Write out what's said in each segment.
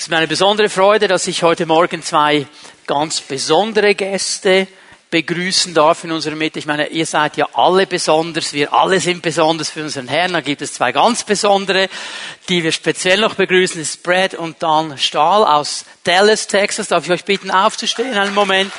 Es ist mir eine besondere Freude, dass ich heute Morgen zwei ganz besondere Gäste begrüßen darf in unserer Mitte. Ich meine, ihr seid ja alle besonders, wir alle sind besonders für unseren Herrn. Da gibt es zwei ganz besondere, die wir speziell noch begrüßen. Das ist Brad und Dan Stahl aus Dallas, Texas. Darf ich euch bitten, aufzustehen einen Moment?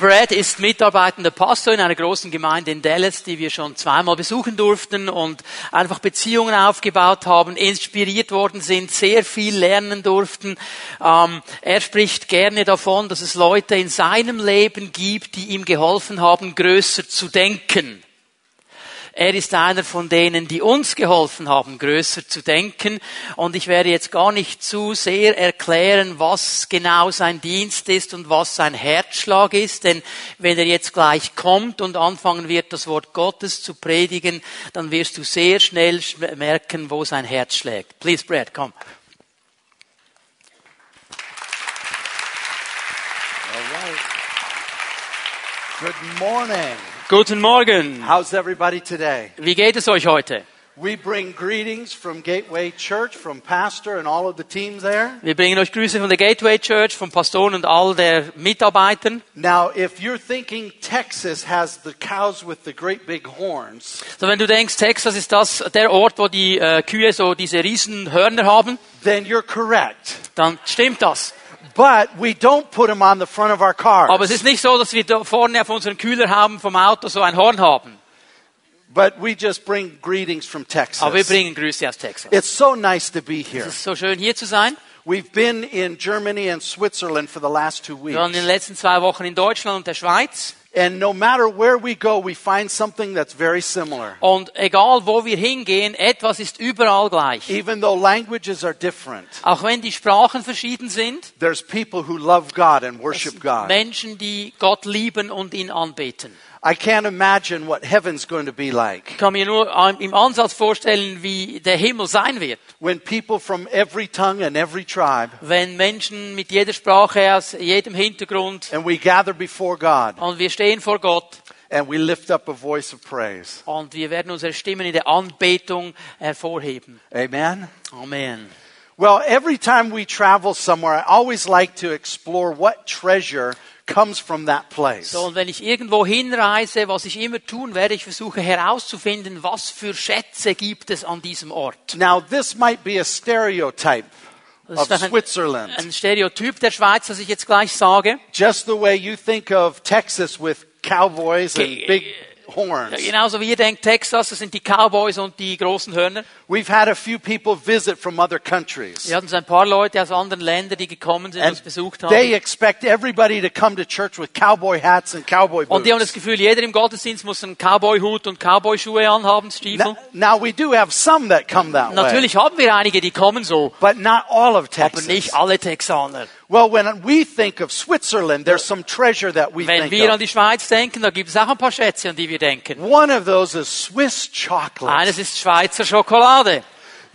Brad ist mitarbeitender Pastor in einer großen Gemeinde in Dallas, die wir schon zweimal besuchen durften und einfach Beziehungen aufgebaut haben, inspiriert worden sind, sehr viel lernen durften. Ähm, er spricht gerne davon, dass es Leute in seinem Leben gibt, die ihm geholfen haben, größer zu denken. Er ist einer von denen, die uns geholfen haben, größer zu denken. Und ich werde jetzt gar nicht zu sehr erklären, was genau sein Dienst ist und was sein Herzschlag ist. Denn wenn er jetzt gleich kommt und anfangen wird, das Wort Gottes zu predigen, dann wirst du sehr schnell merken, wo sein Herz schlägt. Please, Brad, komm. Good morning. Guten Morgen. How's everybody today? Wie geht es euch heute? We bring greetings from Gateway Church, from Pastor and all of the teams there. Wir bringen euch Grüße von der Gateway Church, vom Pastoren und all der Mitarbeitern. Now, if you're thinking Texas has the cows with the great big horns, So, wenn du denkst, Texas ist das der Ort, wo die äh, Kühe so diese riesen Hörner haben, then you're correct. dann stimmt das. But we don't put them on the front of our cars. Aber es ist nicht so, dass wir da vorne auf unseren Kühler haben vom Auto so ein Horn haben. But we just bring greetings from Texas. Aber wir bringen Grüße aus Texas. It's so nice to be Es here. ist so schön hier zu sein. We've been in Germany and Switzerland for the last two Wir waren in weeks. den letzten zwei Wochen in Deutschland und der Schweiz. And no matter where we go, we find something that's very similar. Und egal wo wir hingehen, etwas ist überall gleich. Even though languages are different, Auch wenn die Sprachen verschieden sind, there's people who love God and worship God. Menschen, die Gott lieben und ihn anbeten. I can't imagine what heaven's going to be like Ich kann mir nur im Ansatz vorstellen, wie der Himmel sein wird. when people from every tongue and every tribe Wenn Menschen mit jeder Sprache, aus jedem Hintergrund, and we gather before God und wir stehen vor Gott and we lift up a voice of praise. und wir werden unsere Stimmen in der Anbetung hervorheben. Amen. Amen. Well, every time we travel somewhere, I always like to explore what treasure comes from that place. So, und wenn ich irgendwo hinreise, was ich immer tun werde, ich versuche herauszufinden, was für Schätze gibt es an diesem Ort. Now, this might be a stereotype Das ist Switzerland. ein Stereotyp der Schweiz, das ich jetzt gleich sage. Just the way you think of Texas with cowboys and big horns. Ja, Genauso wie ihr denkt, Texas, das sind die Cowboys und die großen Hörner. We've had a few people visit from other countries. Wir hatten so ein paar Leute aus anderen Ländern, die gekommen sind und uns besucht they haben. expect everybody to come to church with cowboy hats and cowboy Und die haben das boots. Gefühl, jeder im Gottesdienst muss einen Cowboy-Hut und Cowboy-Schuhe anhaben, Stiefel. Now, now we do have some that come that way, Natürlich haben wir einige, die kommen so, but not all of aber Texas. nicht alle Texaner. Well, when we think of Switzerland, there's some treasure that we Wenn think wir an of. die Schweiz denken, da gibt es auch ein paar Schätze, an die wir denken. One of those is Swiss chocolate. Eines ist Schweizer Schokolade.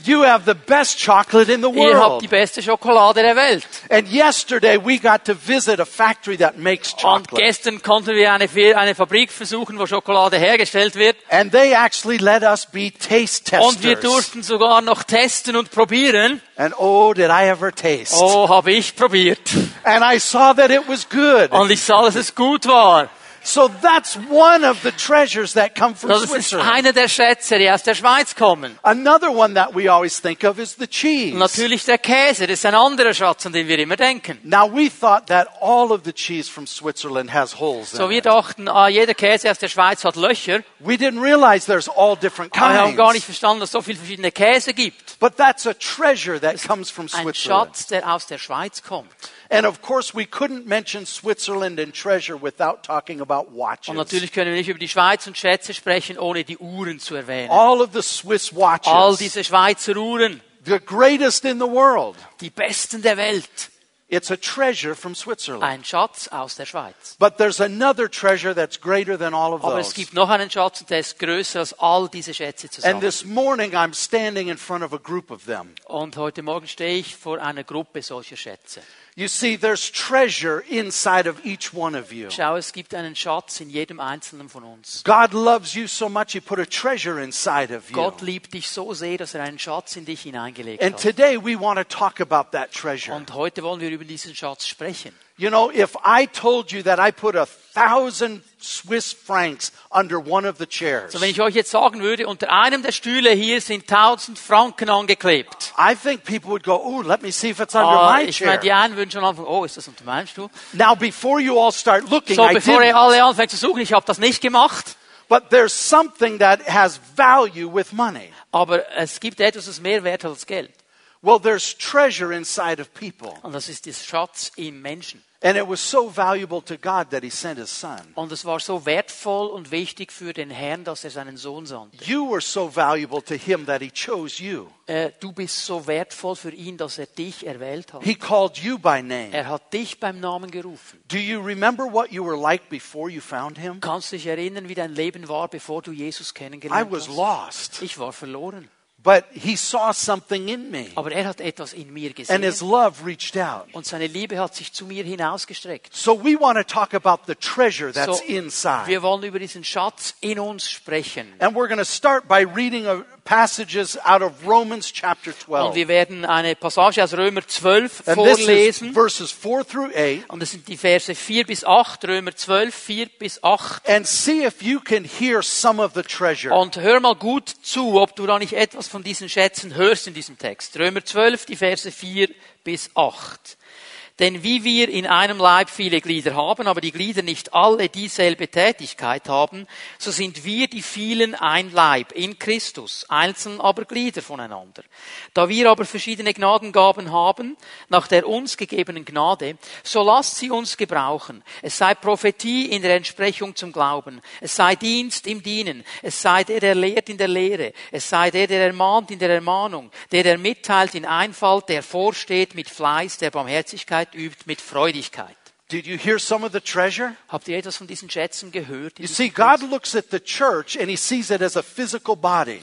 You have the best chocolate in the Ihr habt die world. beste Schokolade der Welt. And yesterday we got to visit a factory that makes Und chocolate. gestern konnten er wir eine, eine Fabrik versuchen, wo Schokolade hergestellt wird. And they actually let us be taste testers. Und wir durften sogar noch testen und probieren. And oh, did I ever taste. Oh, habe ich probiert. And I saw that it was good. Und ich sah, dass es gut war. So that's one of the treasures that come from Das ist einer der Schätze, die aus der Schweiz kommen. Another one that we always think of is the cheese. Und natürlich der Käse, das ist ein anderer Schatz, an den wir immer denken. Now we thought that all of the cheese from Switzerland has holes So wir dachten, ah, jeder Käse aus der Schweiz hat Löcher. We didn't realize there's all different Aber wir haben gar nicht kinds. verstanden, dass es so viele verschiedene Käse gibt. But that's a treasure that comes from Ein Switzerland. Schatz, der aus der Schweiz kommt. And of course, we couldn't mention Switzerland and treasure without talking about Und watches. natürlich können wir nicht über die Schweiz und Schätze sprechen, ohne die Uhren zu erwähnen. All of the Swiss watches, All diese Schweizer Uhren, the greatest in the world. die besten der Welt. It's a treasure from Switzerland. Ein Schatz aus der Schweiz. But there's another treasure that's greater than all of Aber es gibt noch einen Schatz und der ist größer als all diese Schätze And zusammen. this morning, I'm standing in front of a group of them. Und heute Morgen stehe ich vor einer Gruppe solcher Schätze. You see, there's treasure inside of each one of you. Schau, es gibt einen Schatz in jedem einzelnen von uns. God loves you so much, He put a treasure inside of you. Gott liebt dich so sehr, dass er einen Schatz in dich hineingelegt And hat. today we want to talk about that treasure. Und heute wollen wir über diesen Schatz sprechen. You know, if I told you that I put a thousand Swiss francs under one of the chairs, So, wenn ich euch jetzt sagen würde, unter einem der Stühle hier sind 1000 Franken angeklebt. I think people would go, "Ooh, let me see if it's under Ah, my ich meine, die chair." einen würden schon anfangen, oh, ist das unter meinem Stuhl? Now, before you all start looking, So, I bevor ihr didn't. alle anfangen zu suchen, ich habe das nicht gemacht. But there's something that has value with money. Aber es gibt etwas, das mehr wert hat als Geld. Well, there's treasure inside of people. Und das ist der Schatz im Menschen. And it was so valuable to God that He sent His Son. Und es war so wertvoll und wichtig für den Herrn, dass er seinen Sohn sandte. You were so valuable to Him that He chose you. Äh, du bist so wertvoll für ihn, dass er dich erwählt hat. He called you by name. Er hat dich beim Namen gerufen. Do you remember what you were like before you found Him? Kannst du dich erinnern, wie dein Leben war, bevor du Jesus I kennengelernt was hast? lost, Ich war verloren. But He saw something in me, Aber er hat etwas in mir and His love reached out. Und seine Liebe hat sich zu mir hinausgestreckt. So we want to talk about the treasure that's So, inside. wir wollen über diesen Schatz in uns sprechen. And we're going to start by reading uh, passages out of Romans chapter Und 12. wir werden eine Passage aus Römer 12 And vorlesen. verses 4 through 8. Und das sind die Verse 4 bis 8, Römer 12, 4 bis 8. And see if you can hear some of the treasure. Und hör mal gut zu, ob du da nicht etwas von diesen Schätzen hörst in diesem Text. Römer 12, die Verse 4 bis 8. Denn wie wir in einem Leib viele Glieder haben, aber die Glieder nicht alle dieselbe Tätigkeit haben, so sind wir die vielen ein Leib in Christus, einzeln aber Glieder voneinander. Da wir aber verschiedene Gnadengaben haben, nach der uns gegebenen Gnade, so lasst sie uns gebrauchen. Es sei Prophetie in der Entsprechung zum Glauben, es sei Dienst im Dienen, es sei der, der lehrt in der Lehre, es sei der, der ermahnt in der Ermahnung, der, der mitteilt in Einfalt, der vorsteht mit Fleiß, der Barmherzigkeit übt mit Freudigkeit. Did you hear some of the treasure? Habt ihr etwas von diesen Schätzen gehört? You see, God looks at the church and he sees it as a physical body.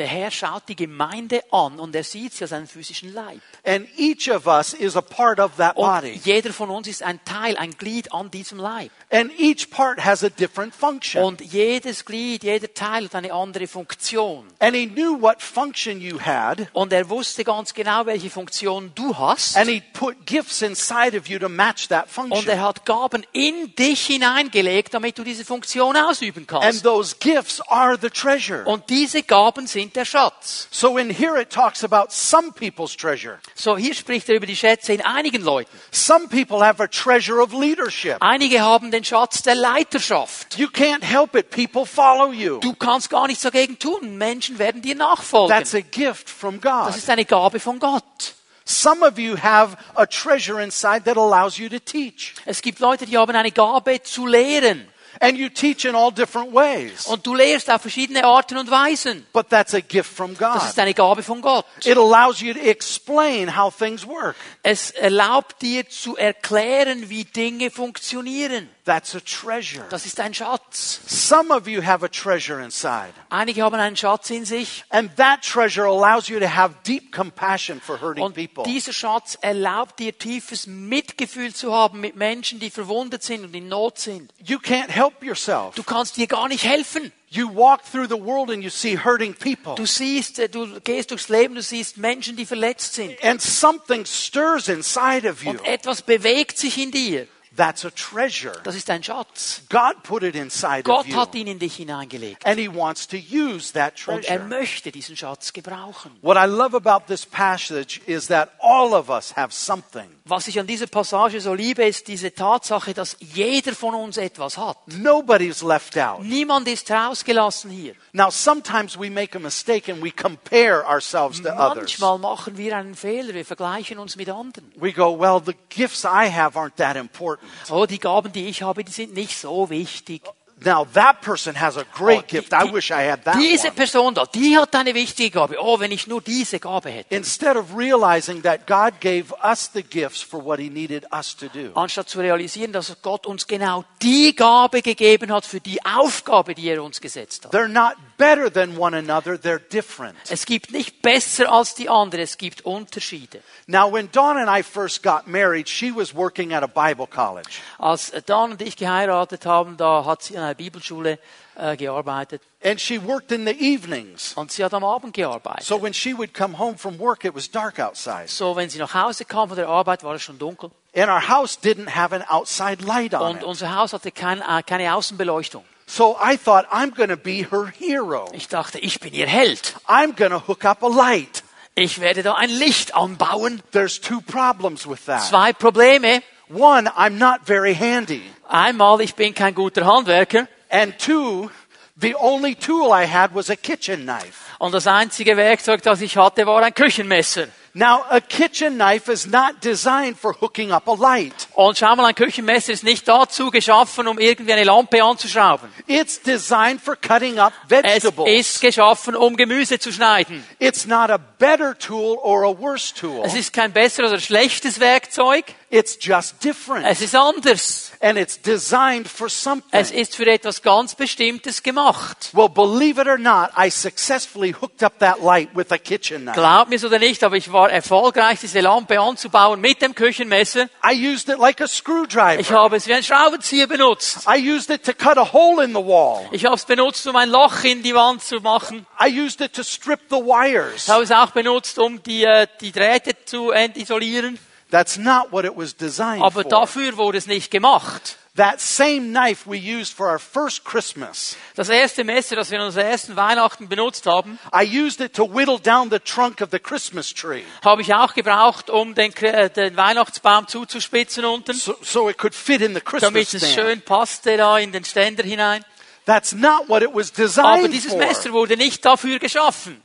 Der Herr schaut die Gemeinde an und er sieht sie als einen physischen Leib. And each of us is a part of that Und body. jeder von uns ist ein Teil, ein Glied an diesem Leib. And each part has a different function. Und jedes Glied, jeder Teil hat eine andere Funktion. And he knew what function you had. Und er wusste ganz genau, welche Funktion du hast. And he put gifts inside of you to match that Und function. er hat Gaben in dich hineingelegt, damit du diese Funktion ausüben And kannst. those gifts are the treasure. Und diese Gaben sind der Schatz. So in here it talks about some people's treasure. So, hier spricht er über die Schätze in einigen Leuten. Some people have a treasure of leadership. Einige haben den Schatz der Leiterschaft. You can't help it. People follow you. Du kannst gar nichts dagegen tun. Menschen werden dir nachfolgen. That's a gift from Das God. ist eine Gabe von Gott. Some of you have a treasure inside that allows you to teach. Es gibt Leute, die haben eine Gabe zu lehren. And you teach in all different ways. Und du lehrst auf verschiedene Arten und Weisen. But that's a gift from Das God. ist eine Gabe von Gott. It allows you to explain how things work. Es erlaubt dir zu erklären, wie Dinge funktionieren. That's a treasure. Das ist ein Schatz. Some of you have a treasure inside. Einige haben einen Schatz in sich. And that treasure allows you to have deep compassion for hurting Und people. dieser Schatz erlaubt dir tiefes Mitgefühl zu haben mit Menschen, die verwundet sind und in Not sind. You can't help yourself. Du kannst dir gar nicht helfen. You walk through the world and you see hurting people. Du siehst, äh, du gehst durchs Leben, du siehst Menschen, die verletzt sind. And something stirs inside of you. Und etwas bewegt sich in dir. That's a treasure. Das ist ein Schatz. God put it inside of Gott you. hat ihn in dich hineingelegt. And He wants to use that Und er treasure. möchte diesen Schatz gebrauchen. What I love about this passage is that all of us have something. Was ich an dieser Passage so liebe, ist diese Tatsache, dass jeder von uns etwas hat. Nobody's left out. Niemand ist rausgelassen hier. Now, sometimes we make a mistake and we compare ourselves to others. Manchmal machen wir einen Fehler, wir vergleichen uns mit anderen. We go, well, the gifts I have aren't that important. Oh, die Gaben, die ich habe, die sind nicht so wichtig. Now, that person has a great Oh, die- gift. I die- wish I had that Diese one. Person da, die hat eine wichtige Gabe. Oh, wenn ich nur diese Gabe hätte. Instead of realizing that God gave us the gifts for what He needed us to do. Anstatt zu realisieren, dass Gott uns genau die Gabe gegeben hat für die Aufgabe, die er uns gesetzt hat. They're not better than one another, they're different. Es gibt nicht besser als die andere, es gibt Unterschiede. Now, when Dawn and I first got married, she was working at a Bible college. Als Dan und ich geheiratet haben, da hat sie an einer Bibelschule äh, gearbeitet And she worked in the evenings. und sie hat am Abend gearbeitet. So when she would come home from work, it was dark outside. So, wenn sie nach Hause kam von der Arbeit, war es schon dunkel. And our house didn't have an outside light on Und unser Haus hatte kein, äh, keine Außenbeleuchtung. So I thought, I'm going to be her hero. Ich dachte, ich bin ihr Held. I'm going to hook up a light. Ich werde da ein Licht anbauen. There's two problems with that. Zwei Probleme. One, I'm not very handy. Einmal, ich bin kein guter Handwerker. And two, the only tool I had was a kitchen knife. Und das einzige Werkzeug, das ich hatte, war ein Küchenmesser. Now, a kitchen knife is not designed for hooking up a light. Und schau mal, ein Küchenmesser ist nicht dazu geschaffen, um irgendwie eine Lampe anzuschrauben. It's designed for cutting up Es vegetables. ist geschaffen, um Gemüse zu schneiden. It's not a better tool or a worse tool. Es ist kein besseres oder schlechtes Werkzeug. It's just different. Es ist anders. And it's designed for something. Es ist für etwas ganz Bestimmtes gemacht. Well, believe it or not, I successfully hooked up that light with a kitchen knife. Glaubt mir oder nicht, aber ich war erfolgreich, diese Lampe anzubauen mit dem Küchenmesser. I used it like a Ich screwdriver. habe es wie ein Schraubenzieher benutzt. I used it to cut a hole in the wall. Ich habe es benutzt, um ein Loch in die Wand zu machen. I used it to strip the wires. Ich habe es auch benutzt, um die, äh, die Drähte zu entisolieren. That's not what it was designed Aber dafür wurde es nicht gemacht. That same knife we used for our first Christmas, Das erste Messer, das wir an unserer ersten Weihnachten benutzt haben, I used it to whittle down the trunk of the Christmas tree habe ich auch gebraucht, um den, äh, den Weihnachtsbaum zuzuspitzen unten, so, so it could fit in the Christmas damit es schön passte da in den Ständer hinein. That's not what it was Aber designed dieses for. Messer wurde nicht dafür geschaffen.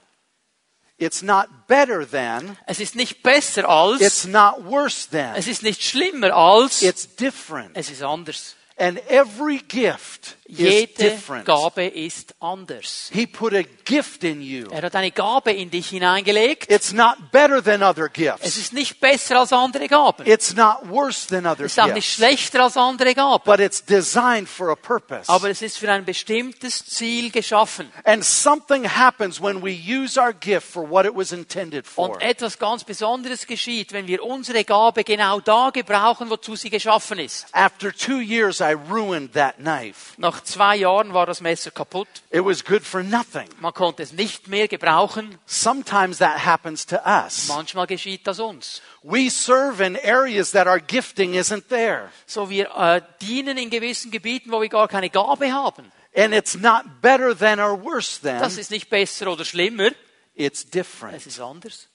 It's not better than, Es ist nicht besser als, it's not worse than. es ist nicht schlimmer als, It's different. es ist anders. And every gift Jede. Gabe ist anders. He put a gift in you. Er hat eine Gabe in dich hineingelegt. It's not better than other Es gifts. ist nicht besser als andere Gaben. It's not worse than other Es ist auch nicht schlechter als andere Gaben. But it's designed for a purpose. Aber es ist für ein bestimmtes Ziel geschaffen. And something happens when we use our gift for what it was intended for. Und etwas ganz Besonderes geschieht, wenn wir unsere Gabe genau da gebrauchen, wozu sie geschaffen ist. After two years, I ruined that knife. Nach zwei Jahren war das Messer kaputt. It was good for nothing. Man konnte es nicht mehr gebrauchen. Sometimes that happens to us. Manchmal geschieht das uns. We serve in areas that our gifting isn't there. So wir äh, dienen in gewissen Gebieten, wo wir gar keine Gabe haben. And it's not better than or worse than. Das ist nicht besser oder schlimmer. It's different. Es ist anders.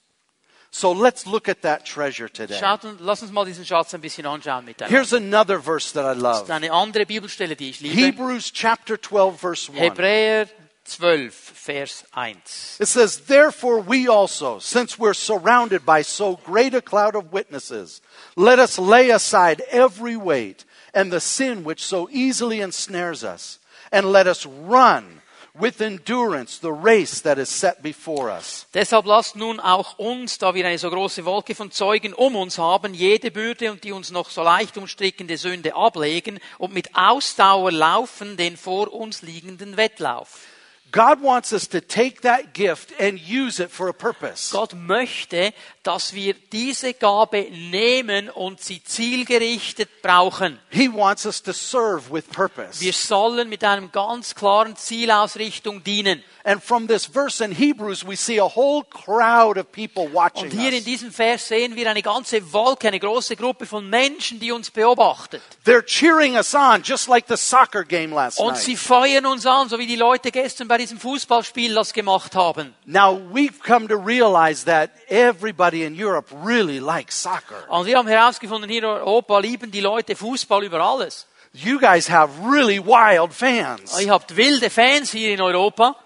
So let's look at that treasure today. Schaut und lass uns mal diesen Schatz ein bisschen anschauen miteinander. Here's another verse that I Das ist love. eine andere Bibelstelle, die ich liebe. Hebrews chapter 12 verse 1. Hebräer 12, Vers 1. It says, Therefore we also, since we're surrounded by so great a cloud of witnesses, let us lay aside every weight and the sin which so easily ensnares us, and let us run with endurance the race that is set before us. Deshalb lasst nun auch uns, da wir eine so große Wolke von Zeugen um uns haben, jede Bürde und die uns noch so leicht umstrickende Sünde ablegen und mit Ausdauer laufen den vor uns liegenden Wettlauf. God wants us to take that gift and use it for a purpose. Gott möchte, dass wir diese Gabe nehmen und sie zielgerichtet brauchen. He wants us to serve with purpose. Wir sollen mit einem ganz klaren Zielausrichtung dienen. And from this verse in Hebrews, we see a whole crowd of people watching Und hier in diesem Vers sehen wir eine ganze Wolke, eine große Gruppe von Menschen, die uns beobachtet. They're cheering us on, just like the soccer game last Und sie feuern uns an, so wie die Leute gestern bei diesem Fußballspiel das gemacht haben. Now, we've come to realize that everybody in Europe really likes soccer. Und wir haben herausgefunden, hier in Europa lieben die Leute Fußball über alles. You guys have really wild fans. Ihr habt wilde Fans hier in Europa,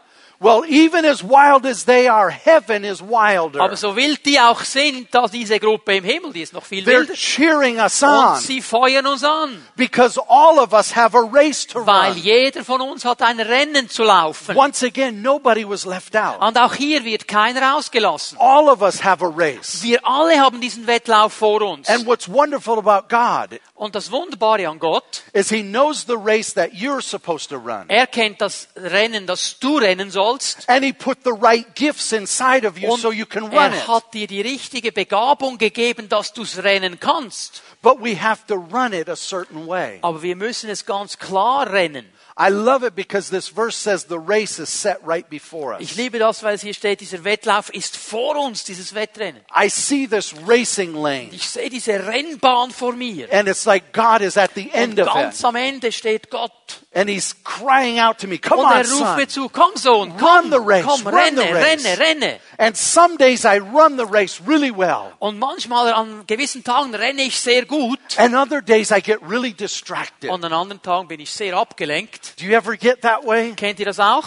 Well, even as wild as they are, heaven is wilder. aber so wild die auch sind, da diese Gruppe im Himmel, die ist noch viel They're wilder. cheering us Und on sie feuern uns an, because all of us have a race to weil run. jeder von uns hat ein Rennen zu laufen. Once again, nobody was left out. Und auch hier wird keiner ausgelassen. All of us have a race. Wir alle haben diesen Wettlauf vor uns. And what's wonderful about God Und das Wunderbare an Gott, is he knows the race that you're supposed to run. er kennt das Rennen, das du rennen sollst. And he put the right gifts inside of you Und so you can run er it. hat dir die richtige Begabung gegeben, dass du es rennen kannst. But we have to run it a certain way. Aber wir müssen es ganz klar rennen. I love it because this verse says the race is set right before us. Ich liebe das, weil es hier steht, dieser Wettlauf ist vor uns, dieses Wettrennen. I see this racing lane Ich sehe diese Rennbahn vor mir. and it's like God is at the end Und of ganz am Ende steht Gott. and he's crying out to me, come Und on er ruft son. mir zu, komm Sohn, Run the race, komm, run renne, the race. renne, renne. And some days I run the race really well. Und manchmal an gewissen Tagen renne ich sehr gut. And other days I get really distracted. Und an anderen Tagen bin ich sehr abgelenkt. Do you ever get that way? Kennt ihr das auch?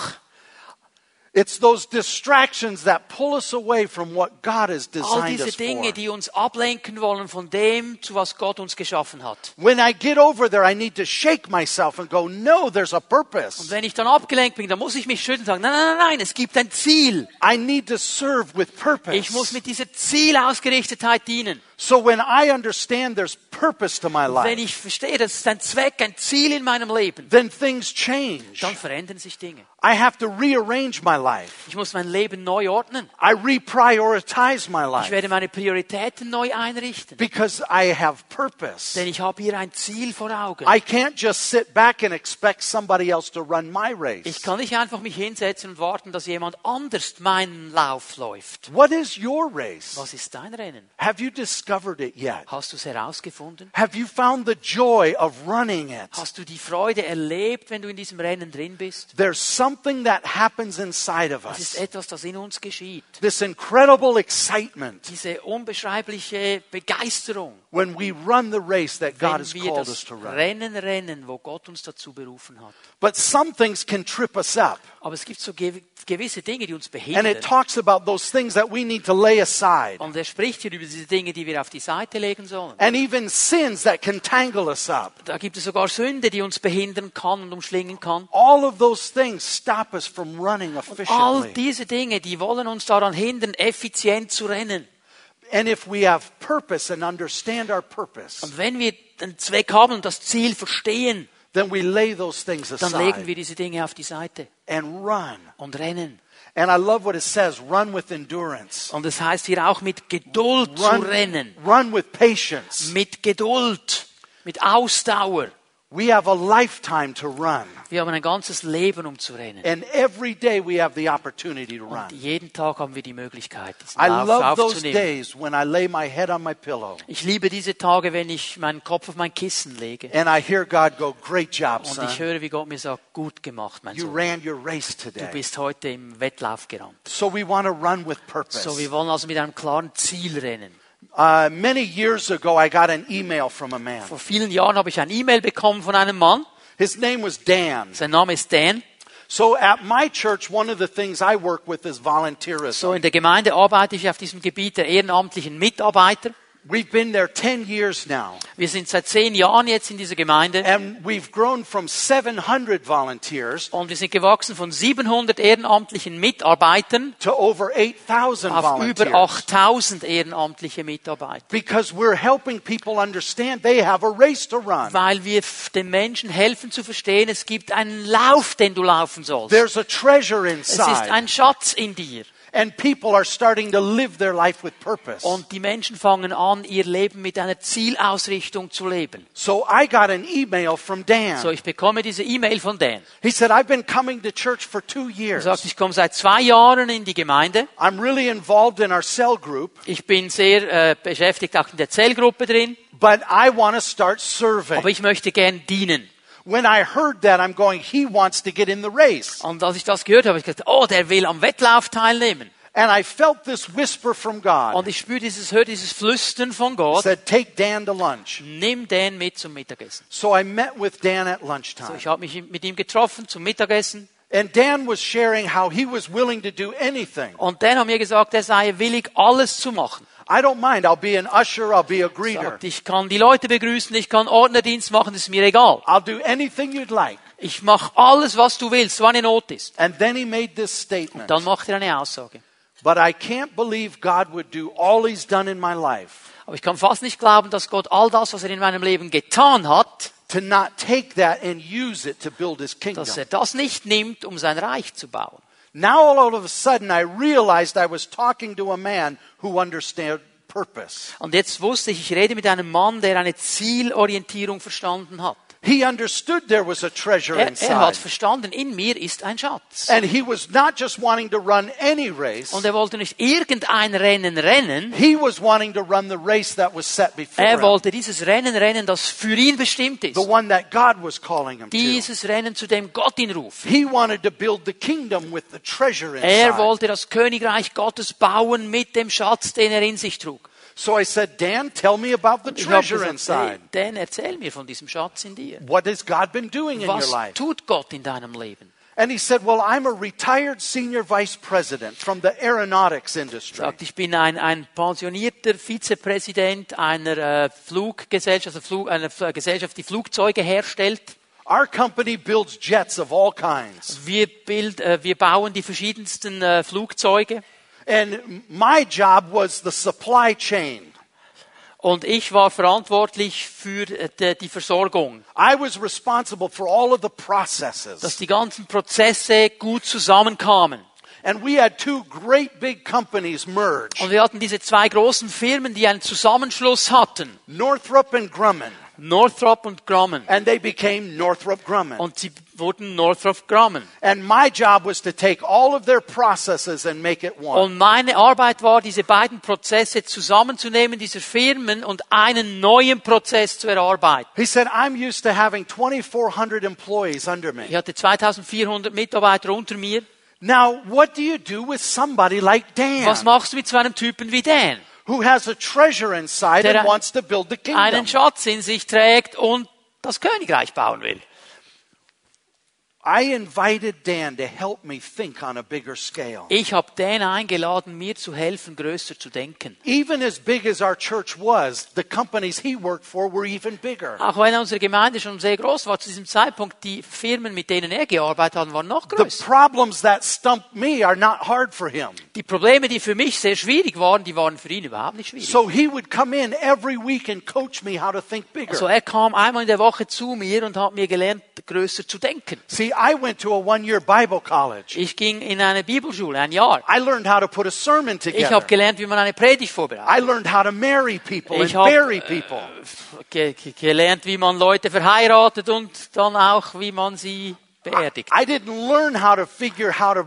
It's those distractions that pull us away from what God has All designed diese us Dinge, die uns ablenken wollen von dem, zu was Gott uns geschaffen hat. When I get over there, I need to shake myself and go, no, there's a Und purpose. wenn ich dann abgelenkt bin, dann muss ich mich schütteln und sagen, nein, nein, nein, nein, es gibt ein Ziel. I need to serve with purpose. Ich muss mit dieser Zielausgerichtetheit dienen. So when I understand there's purpose to my Wenn life, ich verstehe, das ist ein Zweck, ein Ziel in meinem Leben, then things change. dann verändern sich Dinge. I have to rearrange my life. Ich muss mein Leben neu ordnen. I reprioritize my Ich life werde meine Prioritäten neu einrichten. because I have purpose. Denn ich habe hier ein Ziel vor Augen. I can't just sit back and expect somebody else to run my Ich race. kann nicht einfach mich hinsetzen und warten, dass jemand anders meinen Lauf läuft. What is your race? Was ist dein Rennen? Have you discovered it yet? Hast du es herausgefunden? Have you found the joy of running it? Hast du die Freude erlebt, wenn du in diesem Rennen drin bist? There's something that happens inside of Es ist us. etwas, das in uns geschieht. This incredible excitement Diese unbeschreibliche Begeisterung, when we run the race that God has called us to run. Rennen rennen, wo Gott uns dazu berufen hat. But some things can trip us up. Aber es gibt so gew- gewisse Dinge, die uns And behindern. it talks about those things that we need to lay aside. Und er spricht hier über diese Dinge, die wir auf die Seite legen sollen. And even sins that can tangle us up. Da gibt es sogar Sünde, die uns behindern kann und umschlingen kann. All of those things stop us from running All efficiently. diese Dinge, die wollen uns daran hindern, effizient zu rennen. And if we have purpose and understand our purpose, Und wenn wir den Zweck haben und das Ziel verstehen, then we lay those things dann legen wir aside diese Dinge auf die Seite and run. und rennen. And I love what it says run with endurance, Und das heißt hier auch mit Geduld zu run, rennen. run with patience. Mit Geduld, mit Ausdauer. We have a lifetime to run. Wir haben ein ganzes Leben, um zu rennen. And every day we have the opportunity to run. Jeden Tag haben wir die Möglichkeit, diesen I Lauf love those days when I lay my head on my pillow Ich liebe diese Tage, wenn ich meinen Kopf auf mein Kissen lege and I hear God go, Great job, und son. ich höre, wie Gott mir sagt, gut gemacht, mein You Sohn. ran your race Du today. bist heute im Wettlauf gerannt. So we want to run with purpose. So, wir wollen also mit einem klaren Ziel rennen. Uh, many years ago, I got an email from a man. Vor vielen Jahren habe ich ein E-Mail bekommen von einem Mann. His name was Dan. Sein Name ist Dan. So at my church, one of the things I work with is volunteerism. So in der Gemeinde arbeite ich auf diesem Gebiet der ehrenamtlichen Mitarbeiter. We've been there 10 years now, Wir sind seit zehn Jahren jetzt in dieser Gemeinde and we've grown from 700 volunteers und wir sind gewachsen von 700 ehrenamtlichen Mitarbeitern to over 8,000 auf über volunteers. 8000 ehrenamtliche Mitarbeiter. Because we're helping people understand they have a race to run. Weil wir den Menschen helfen zu verstehen, es gibt einen Lauf, den du laufen sollst. There's a treasure Es ist inside, ein Schatz in dir. And people are starting to live their life with purpose. Und die Menschen fangen an, ihr Leben mit einer Zielausrichtung zu leben. So I got an email from Dan. So, ich bekomme diese E-Mail von Dan. He said, I've been coming to church for two Er years. sagt, ich komme seit zwei Jahren in die Gemeinde. I'm really involved in our cell group, Ich bin sehr äh, beschäftigt auch in der Zellgruppe drin. but I want to start serving. Aber ich möchte gern dienen. When I heard that, I'm going, he wants to get in the race. Und als ich das gehört habe, ich gedacht, oh, der will am Wettlauf teilnehmen. And I felt this whisper from God. Und ich spüre dieses, höre dieses Flüstern von Gott. said, take Dan to lunch. Nimm Dan mit zum Mittagessen. So I met with Dan at So, lunchtime. ich habe mich mit ihm getroffen zum Mittagessen. And Dan was sharing how he was willing to do anything. Und Dan hat mir gesagt, er sei willig, alles zu machen. I don't mind. I'll be an usher. I'll be a greeter. Sagt, ich kann die Leute begrüßen, ich kann Ordnerdienst machen, das ist mir egal. I'll do anything you'd like. Ich mache alles, was du willst, wann in Not ist. And then he made this statement. Dann macht er eine Aussage. But I can't believe God would do all He's done in my life Aber ich kann fast nicht glauben, dass Gott all das, was er in meinem Leben getan hat, to not take that and use it to build His kingdom. dass er das nicht nimmt, um sein Reich zu bauen. Now, all of a sudden, I realized I was talking to a man who understood purpose. Und jetzt wusste ich, ich rede mit einem Mann, der eine Zielorientierung verstanden hat. He understood there was a treasure Er, er hat inside. verstanden, in mir ist ein Schatz. And he was not just wanting to run any race, Und er wollte nicht irgendein Rennen rennen, he was wanting to run the race that was set before er wollte dieses Rennen rennen, das für ihn bestimmt ist. The one that God was calling him to. Dieses Rennen, zu dem Gott ihn ruft. He wanted to build the kingdom with the treasure Er inside. wollte das Königreich Gottes bauen mit dem Schatz, den er in sich trug. So I said, Dan, tell me about the treasure inside. Dan, erzähl mir von diesem Schatz in dir. What has God been doing in your Was life? tut Gott in deinem Leben? And he said, Well, I'm a retired senior vice president from the aeronautics industry. sagt, ich bin ein, ein pensionierter Vizepräsident einer äh, Fluggesellschaft, also Flug, einer F- Gesellschaft, die Flugzeuge herstellt. Our company builds jets of all kinds. Wir, bild, äh, wir bauen die verschiedensten äh, Flugzeuge. And my job was the supply chain. Und ich war verantwortlich für äh, die, Versorgung, I was responsible for all of the dass processes. die ganzen Prozesse gut zusammenkamen. And we had two great big companies merge Und wir hatten diese zwei großen Firmen, die einen Zusammenschluss hatten. Northrop and Grumman. Northrop und Grumman. And they became Northrop Grumman. Und sie wurden Northrop Grumman. And my job was to take all of their processes and make it one. Und meine Arbeit war, diese beiden Prozesse zusammenzunehmen, dieser Firmen, und einen neuen Prozess zu erarbeiten. He said, I'm used to having 2,400 employees under Ich me. hatte 2400 Mitarbeiter unter mir. Now, what do you do with somebody like Was Dan, machst du mit so einem Typen wie Dan, who has a treasure inside and wants to build the kingdom? einen Schatz in sich trägt und das Königreich bauen will? I invited Dan to help me think on a bigger scale. Ich habe Dan eingeladen, mir zu helfen, größer zu denken. Even as big as our church was, the companies he worked for were even bigger. Auch wenn unsere Gemeinde schon sehr groß war, zu diesem Zeitpunkt, die Firmen, mit denen er gearbeitet hat, waren noch The größer. problems that stumped me are not hard for him. Die Probleme, die für mich sehr schwierig waren, die waren für ihn überhaupt nicht schwierig. So he would come in every week and coach me how to think bigger. Also er kam einmal in der Woche zu mir und hat mir gelernt, größer zu denken. See, I went to a one year Bible college. Ich ging in eine Bibelschule, ein Jahr. I learned how to put a sermon Ich together. habe gelernt, wie man eine Predigt vorbereitet. I learned how to marry people and Ich hab, bury people. Ge ge gelernt, wie man Leute verheiratet und dann auch, wie man sie beerdigt. I didn't learn how to figure how to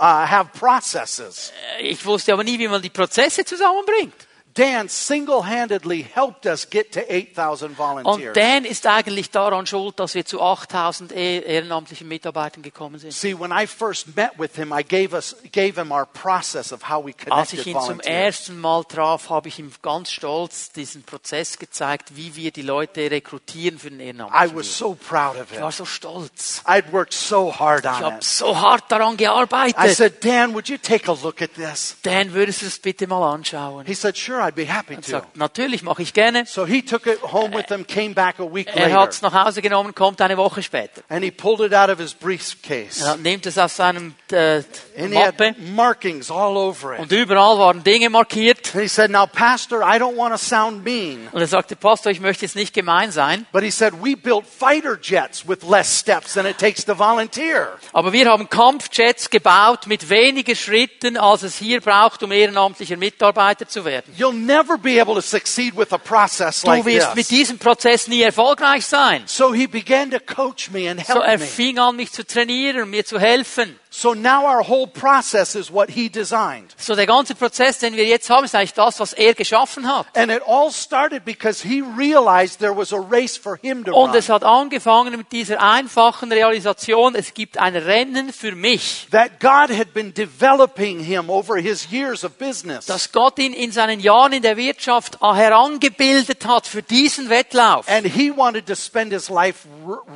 uh, have processes. Ich wusste aber nie, wie man die Prozesse zusammenbringt. Dan single handedly helped us get to 8,000 Und volunteers. Dan ist eigentlich daran schuld, dass wir zu 8000 eh- ehrenamtlichen Mitarbeitern gekommen sind. See, when I first met with him, I gave, us, gave him our process of how we Als connected ich ihn zum ersten Mal traf, habe ich ihm ganz stolz diesen Prozess gezeigt, wie wir die Leute rekrutieren für den I Ehrenamtlichen. was so proud of Ich him. war so stolz. I'd worked so hard Ich on habe it. so hart daran I gearbeitet. said, Dan, would you take a look at this? Dan, würdest du es bitte mal anschauen? He said, sure, I'd be happy Er to. sagt, natürlich mache ich gerne. So he took it home with him, came back a week Er hat later, es nach Hause genommen, kommt eine Woche später. and he pulled it out of his briefcase. Er nimmt es aus seinem äh, And he had markings all over it. und überall waren Dinge markiert. And he said, Now, Pastor, I don't want to sound mean, Und er sagte, Pastor, ich möchte jetzt nicht gemein sein, but he said, We built fighter jets with less steps than it takes to volunteer. aber wir haben Kampfjets gebaut mit weniger Schritten, als es hier braucht, um ehrenamtlicher Mitarbeiter zu werden. You'll never be able to succeed with a process Du like wirst mit this. diesem Prozess nie erfolgreich sein. So he began to coach me and So help er me. fing an, mich zu trainieren und mir zu helfen. So now our whole process is what he designed. So der ganze Prozess, den wir jetzt haben, ist eigentlich das, was er geschaffen hat. And it all started because he realized there was a race for him to Und es hat angefangen mit dieser einfachen Realisation, es gibt ein Rennen für mich, That God had been developing him over his years of business. dass Gott ihn in seinen Jahren in der Wirtschaft herangebildet hat für diesen Wettlauf. And he wanted to spend his life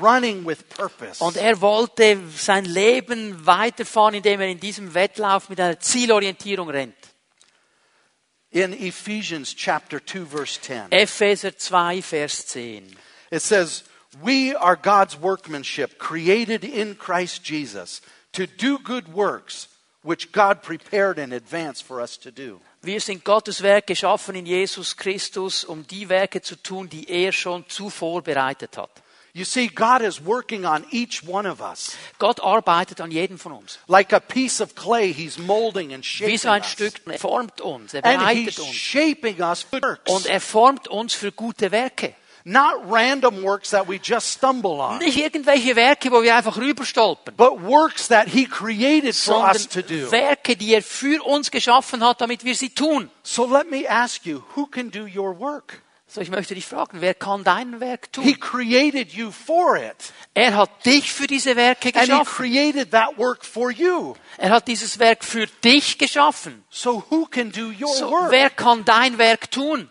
running with purpose. Und er wollte sein Leben weiterfahren, indem er in diesem Wettlauf mit einer Zielorientierung rennt. In Ephesians chapter 2 verse 10, Epheser 2, Vers 10. it says, "We are God's workmanship, created in Christ Jesus, to do good works, which God prepared in advance for us to do. Wir sind Gottes Werk geschaffen in Jesus Christus, um die Werke zu tun, die er schon zuvor bereitet hat. You see, God is working on each one of us. Gott arbeitet an jedem von uns. Like a piece of clay, He's molding and Wie shaping so ein us. Stück. Er formt uns, er And He's uns. shaping us for works. Und er formt uns für gute Werke. Not random works that we just stumble on, Nicht irgendwelche Werke, wo wir einfach rüberstolpern. but works that He created for us to do. Werke, die er für uns geschaffen hat, damit wir sie tun. So let me ask you, who can do your work? So, ich möchte dich fragen, wer kann dein Werk He tun? created you for it. Er hat dich für diese Werke And He geschaffen. created that work for you. Er hat dieses Werk für dich geschaffen. So who can do your So, work? wer kann dein Werk tun?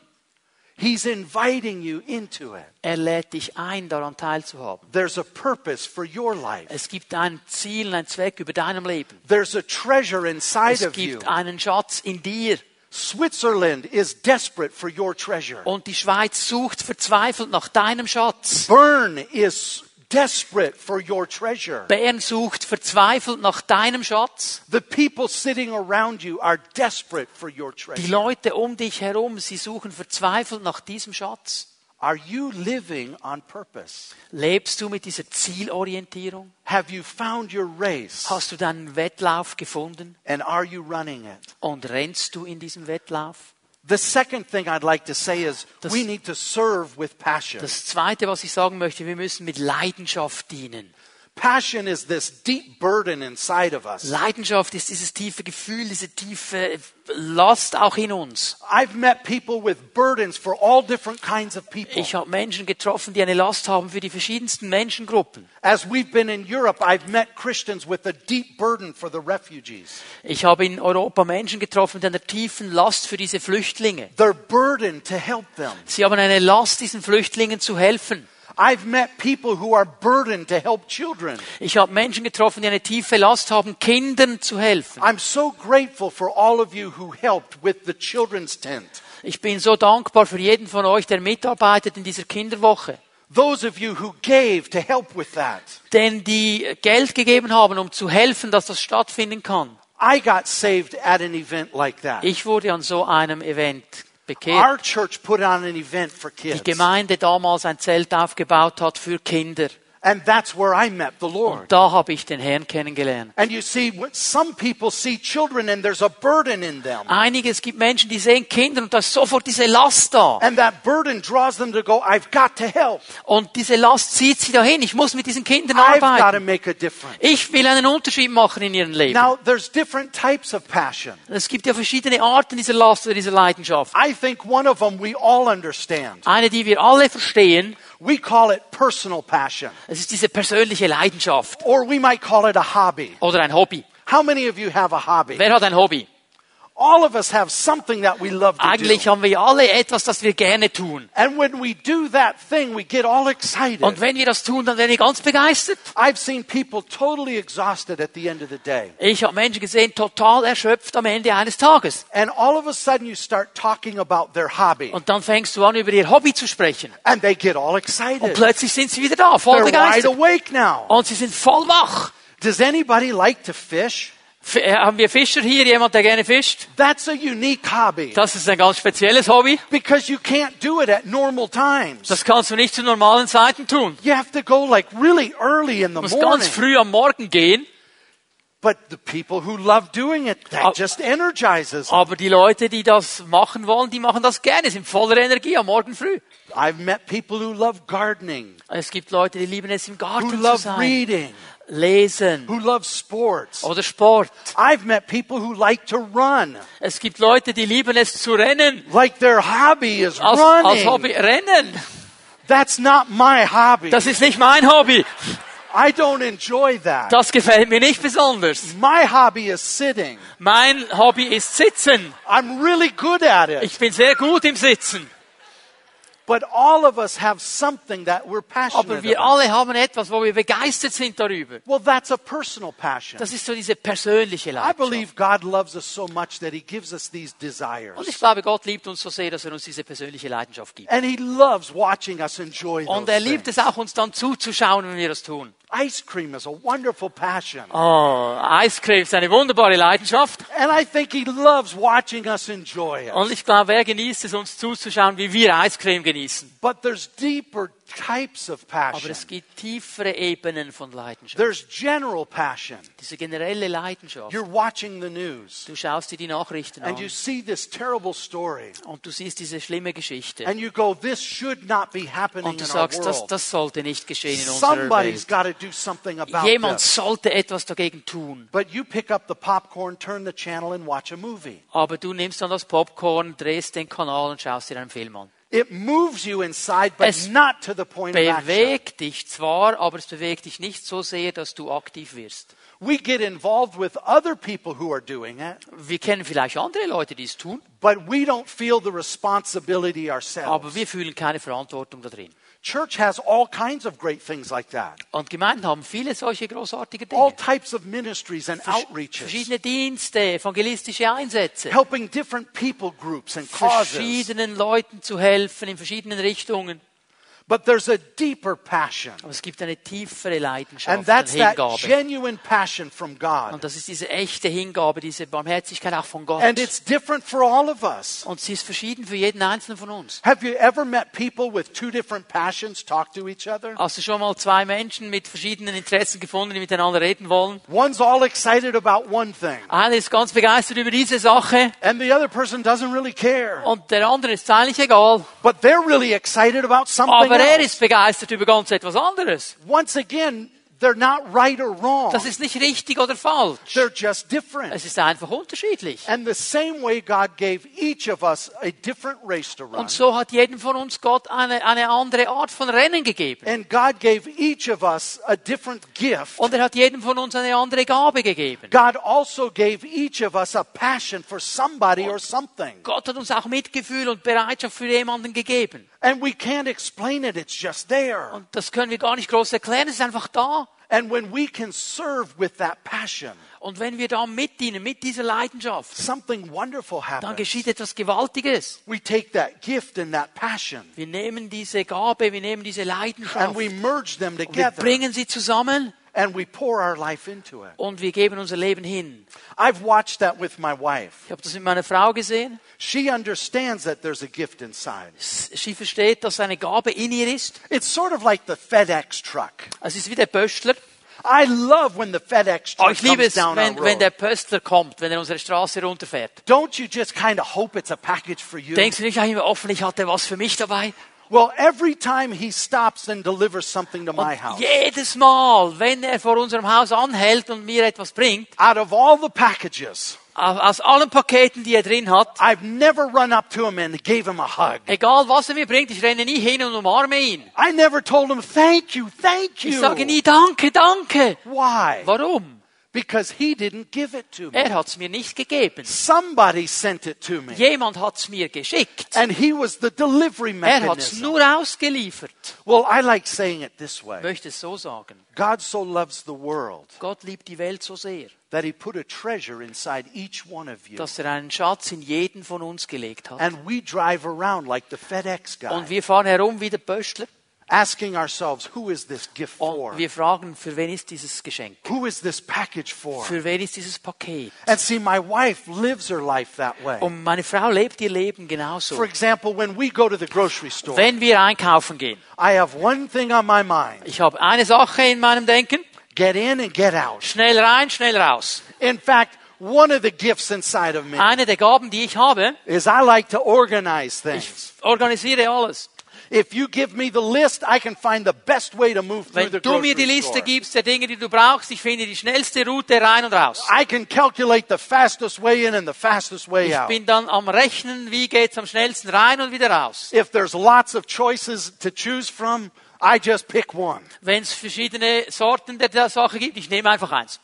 He's inviting you into it. Er lädt dich ein, daran teilzuhaben. There's a purpose for your life. Es gibt ein Ziel, ein Zweck über deinem Leben. There's a treasure inside Es of you. gibt einen Schatz in dir. Switzerland is desperate for your treasure. Und die Schweiz sucht verzweifelt nach deinem Schatz. Bern is desperate for your treasure. Bern sucht verzweifelt nach deinem Schatz. The people sitting around you are desperate for your Die treasure. Leute um dich herum, sie suchen verzweifelt nach diesem Schatz. Are you living on purpose? Lebst du mit dieser Zielorientierung? Have you found your race? Hast du deinen Wettlauf gefunden? And are you running it? Und rennst du in diesem Wettlauf? The second thing I'd like to say is Das- we need to serve with passion. Das Zweite, was ich sagen möchte, wir müssen mit Leidenschaft dienen. Passion is this deep burden inside of us. Leidenschaft ist dieses tiefe Gefühl, diese tiefe Last auch in uns. I've met people with burdens for all different kinds of people. Ich habe Menschen getroffen, die eine Last haben für die verschiedensten Menschengruppen. As we've been in Europe, I've met Christians with a deep burden for the refugees. Ich habe in Europa Menschen getroffen, die einer tiefen Last für diese Flüchtlinge. They're burdened to help them. Sie haben eine Last, diesen Flüchtlingen zu helfen. I've met people who are burdened to help children. Ich habe Menschen getroffen, die eine tiefe Last haben, Kindern zu helfen. I'm so grateful for all of you who helped with the children's tent. Ich bin so dankbar für jeden von euch, der mitarbeitet in dieser Kinderwoche. Those of you who gave to help with that. Denn die Geld gegeben haben, um zu helfen, dass das stattfinden kann. I got saved at an event like that. Ich wurde an so einem Event bekehrt. Our church put on an event for Die. Gemeinde damals ein Zelt aufgebaut hat für Kinder. And that's where I met the Lord. Und da habe ich den Herrn kennengelernt. And you see, some people see children and there's a burden in them. Einige, es gibt Menschen, die sehen Kinder und da ist sofort diese Last da. And that burden draws them to go, I've got to help. Und diese Last zieht sie dahin. Ich muss mit diesen Kindern I've got to arbeiten. make a difference. Ich will einen Unterschied machen in ihrem Leben. Now, there's different types of passion. Es gibt ja verschiedene Arten dieser Last oder dieser Leidenschaft. I think one of them we all understand. Eine, die wir alle verstehen, We call it personal passion, es ist diese persönliche Leidenschaft or we might call it a hobby. oder ein Hobby. How many of you have a hobby? Wer hat ein Hobby? All of us have something that we love to Eigentlich do. haben wir alle etwas, das wir gerne tun. And when we do that thing, we get all excited. Und wenn wir das tun, dann werden wir ganz begeistert. I've seen people totally exhausted at the end of the day. Ich habe Menschen gesehen, total erschöpft am Ende eines Tages. And all of a sudden you start talking about their hobby. Und dann fängst du an, über ihr Hobby zu sprechen. And they get all excited. Und plötzlich sind sie wieder da, voll They're wide awake now. Und sie sind voll wach. Does anybody like to fish? Äh, haben wir Fischer hier? Jemand, der gerne fischt? That's a unique hobby Das ist ein ganz spezielles Hobby. because you can't do it at normal times. Das kannst du nicht zu normalen Zeiten tun. You have to go like really early in the Du musst ganz früh am Morgen gehen. But the people who love doing it, that just energizes them. Aber die Leute, die das machen wollen, die machen das gerne, sind voller Energie am Morgen früh. I've met people who love gardening, Es gibt Leute, die lieben es, im who Garten zu love sein, reading, lesen who love sports. oder Sport. I've met people who like to run, Es gibt Leute, die lieben es zu rennen. like their hobby is Als, als running. Hobby rennen. That's not my hobby. Das ist nicht mein Hobby. I don't enjoy that. Das gefällt mir nicht besonders. My hobby is sitting. Mein Hobby ist Sitzen. I'm really good at it. Ich bin sehr gut im Sitzen. Aber wir alle haben etwas, wo wir begeistert sind darüber. Well, that's a personal passion. Das ist so diese persönliche I Leidenschaft. believe God loves us so much that He gives us these desires. Und ich glaube, Gott liebt uns so sehr, dass er uns diese persönliche Leidenschaft gibt. And He loves watching us enjoy Und er liebt es auch, uns dann zuzuschauen, wenn wir das tun. Ice cream is a wonderful passion. Oh, Eiscreme ist eine wunderbare Leidenschaft. And I think he loves watching us enjoy it. Und ich glaube, er genießt es, uns zuzuschauen, wie wir Eiscreme genießen. But there's deeper types of Aber passion. es gibt tiefere Ebenen von Leidenschaft. There's general passion. Diese generelle Leidenschaft. You're watching the news Du schaust dir die Nachrichten and you an see this terrible story und du siehst diese schlimme Geschichte. and you go, this should not be happening Und du in our sagst, das, world. das sollte nicht geschehen in unserer Somebody's Welt. got to do something about Jemand this. sollte etwas dagegen tun. But you pick up the popcorn, turn the channel and watch a movie. Aber du nimmst dann das Popcorn, drehst den Kanal und schaust dir einen Film an. It moves you inside, but Es not to the point. Bewegt dich zwar, aber es bewegt dich nicht so sehr, dass du aktiv wirst. We get involved with other people who are doing it, Wir kennen vielleicht andere Leute, die es tun, but we don't feel the responsibility ourselves. aber wir fühlen keine Verantwortung da drin. Church has all kinds of great things like that. Und Gemeinden haben viele solche großartige All Dinge. types of ministries and outreaches, Verschiedene Dienste, evangelistische Einsätze, helping different people groups and causes. verschiedenen Leuten zu helfen in verschiedenen Richtungen. But there's a deeper passion, Aber es gibt eine tiefere and Leidenschaft that's und that Hingabe. genuine passion from God. Und das ist diese echte Hingabe, diese Barmherzigkeit auch von Gott. And it's different for all of us. Und sie ist verschieden für jeden Einzelnen von uns. Have you ever met people with two different passions talk to each other? Hast du schon mal zwei Menschen mit verschiedenen Interessen gefunden, die miteinander reden wollen? One's all excited about one thing, Einer ist ganz begeistert über diese Sache and the other person doesn't really care. und der andere ist eigentlich egal. But they're really excited about something Aber er else. ist begeistert über ganz etwas anderes. Once again, they're not right or wrong. Das ist nicht richtig oder falsch. They're just different. Es ist einfach unterschiedlich. And the same way God gave each of us a different race to run, Und so hat jedem von uns Gott eine, eine andere Art von Rennen gegeben. and God gave each of us a different gift, Und er hat jedem von uns eine andere Gabe gegeben. God also gave each of us a passion for somebody or something. Gott hat uns auch Mitgefühl und Bereitschaft für jemanden gegeben. And we can't explain it, it's just there. Und das können wir gar nicht groß erklären, es ist einfach da. And when we can serve with that passion, Und wenn wir da mit dienen, mit dieser Leidenschaft, something wonderful dann happens. geschieht etwas Gewaltiges. We take that gift and that passion Wir nehmen diese Gabe, wir nehmen diese and Leidenschaft, we merge them und wir together bringen sie zusammen and we pour our life into it. und wir geben unser Leben hin. I've watched that with my wife. Ich habe das mit meiner Frau gesehen. She understands that there's a gift inside. Sie versteht, dass eine Gabe in ihr ist. It's sort of like the FedEx truck. Es ist wie der Pöstler. I love when the FedEx Oh, truck ich liebe comes es, down our wenn, wenn der Pöstler kommt, wenn er unsere Straße runterfährt. Don't you just kind of hope it's a package for you? Denkst du nicht eigentlich hoffentlich hat er was für mich dabei? Well, every time he stops and delivers something to my house, jedes Mal, wenn er vor unserem Haus anhält und mir etwas bringt, out of all the packages, aus allen Paketen, die er drin hat, I've never run up to him and gave him a hug. egal was er mir bringt, ich renne nie hin und umarme ihn. I never told him, thank you, thank Ich you. sage nie Danke, danke. Why? Warum? Because he didn't give it to me. Er hat es mir nicht gegeben. Somebody sent it to me. Jemand hat es mir geschickt. And he was the delivery Er hat es mechanism. nur ausgeliefert. Well, I like saying it this way. möchte es so sagen. God so loves the world Gott liebt die Welt so sehr, that he put a treasure inside each one of you. dass er einen Schatz in jeden von uns gelegt hat. And we drive around like the FedEx Und guy, wir fahren herum wie der Pöstler asking ourselves, who is this gift for? und wir fragen, für wen ist dieses Geschenk? Who is this package for? Für wen ist dieses Paket? And see, my wife lives her life that way. Und meine Frau lebt ihr Leben For genauso. example, when we go to the grocery store, Wenn wir einkaufen gehen, I have one thing on my mind ich habe eine Sache in meinem Denken, get in and get out. schnell rein, schnell raus. In fact, one of the gifts inside of me Eine der Gaben, die ich habe, is I like to organize ich things. organisiere alles. If you give me the list, I can find the best way to move through Wenn du mir die Liste gibst der Dinge, die du brauchst, ich finde die schnellste Route rein und raus. I can calculate the fastest way in and the fastest way Ich out. bin dann am Rechnen, wie geht's am schnellsten rein und wieder raus. If there's lots of choices to choose from, I just pick one. Wenn es verschiedene Sorten der Sache gibt, ich nehme einfach eins.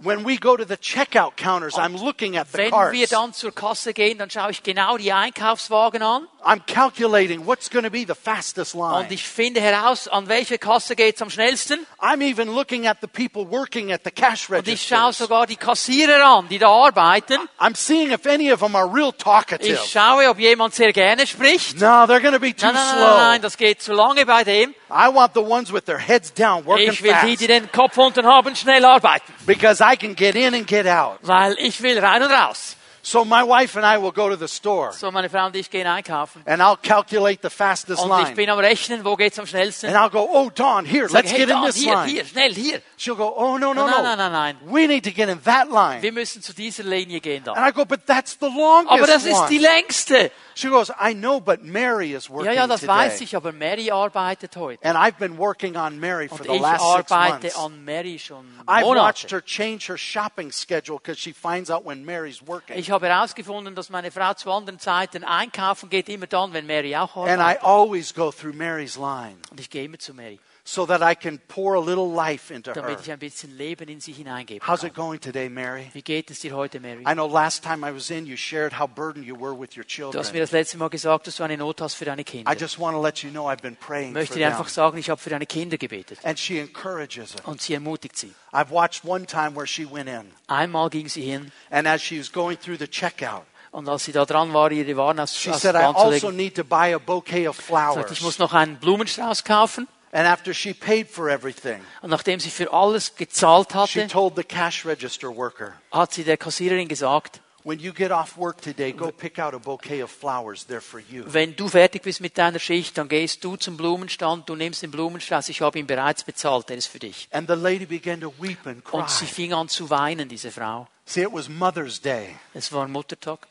When we go to the checkout counters, I'm looking at the Wenn wir carts. dann zur Kasse gehen, dann schaue ich genau die Einkaufswagen an I'm calculating what's going to be the fastest line. und ich finde heraus, an welche Kasse geht's am schnellsten. I'm even looking at the people working at the cash Und ich schaue sogar die Kassierer an, die da arbeiten. I'm seeing if any of them are real talkative. Ich schaue, ob jemand sehr gerne spricht. No, they're going to be too Nein, nein, nein, slow. nein, das geht zu lange bei dem. I want the ones with their heads down, working Ich will die, die den Kopf unten haben, schnell arbeiten. Because I can get in and get out. Weil ich will rein und raus. So my wife and I will go to the store So, meine Frau und ich gehen einkaufen. and I'll calculate the fastest Und ich line. bin am Rechnen, wo geht's am schnellsten? And I'll go, oh, Don, here, Sag, let's hey, get in da, this hier, line. hier, schnell, hier. She'll go, oh, no, no, no. nein, nein, nein. We need to get in that line. Wir müssen zu dieser Linie gehen da. And I go, but that's the longest Aber das ist die längste. She goes, I know, but Mary is working Ja, ja, das today. weiß ich, aber Mary arbeitet heute. And I've been working on Mary for Und the ich last six arbeite months. an Mary schon I've watched Monate. her change her shopping schedule because she finds out when Mary's working. Ich habe herausgefunden, dass meine Frau zu anderen Zeiten einkaufen geht, immer dann, wenn Mary auch And I arbeitet. always go through Mary's line Und ich gehe immer zu Mary, so that I can pour a little life into her. damit ich ein bisschen Leben in sie hineingeben How's kann. it going today, Mary? Wie geht es dir heute, Mary? I know last time I was in, you shared how burdened you were with your Du hast mir children. das letzte Mal gesagt, dass du eine Not hast für deine Kinder. I just want to let you know I've been Ich praying for möchte dir them. einfach sagen, ich habe für deine Kinder gebetet. And she encourages them. Und sie ermutigt sie. I've watched one time where she went in, Einmal ging sie hin and as she was going through the checkout, und als sie da dran war, ihre Waren aus, she said, I also anzulegen, need to buy a bouquet of sagt, ich muss noch einen Blumenstrauß kaufen. And after she paid for everything, Und nachdem sie für alles gezahlt she hatte, told the cash register worker, hat sie der Kassiererin gesagt, When you get off work today, go pick out a bouquet of flowers. They're for you. wenn du fertig bist mit deiner Schicht, dann gehst du zum Blumenstand, du nimmst den Blumenstrauß, ich habe ihn bereits bezahlt, der ist für dich. And the lady began to weep and cry. Und sie fing an zu weinen, diese Frau. See, it was Mother's Day. Es war Muttertag.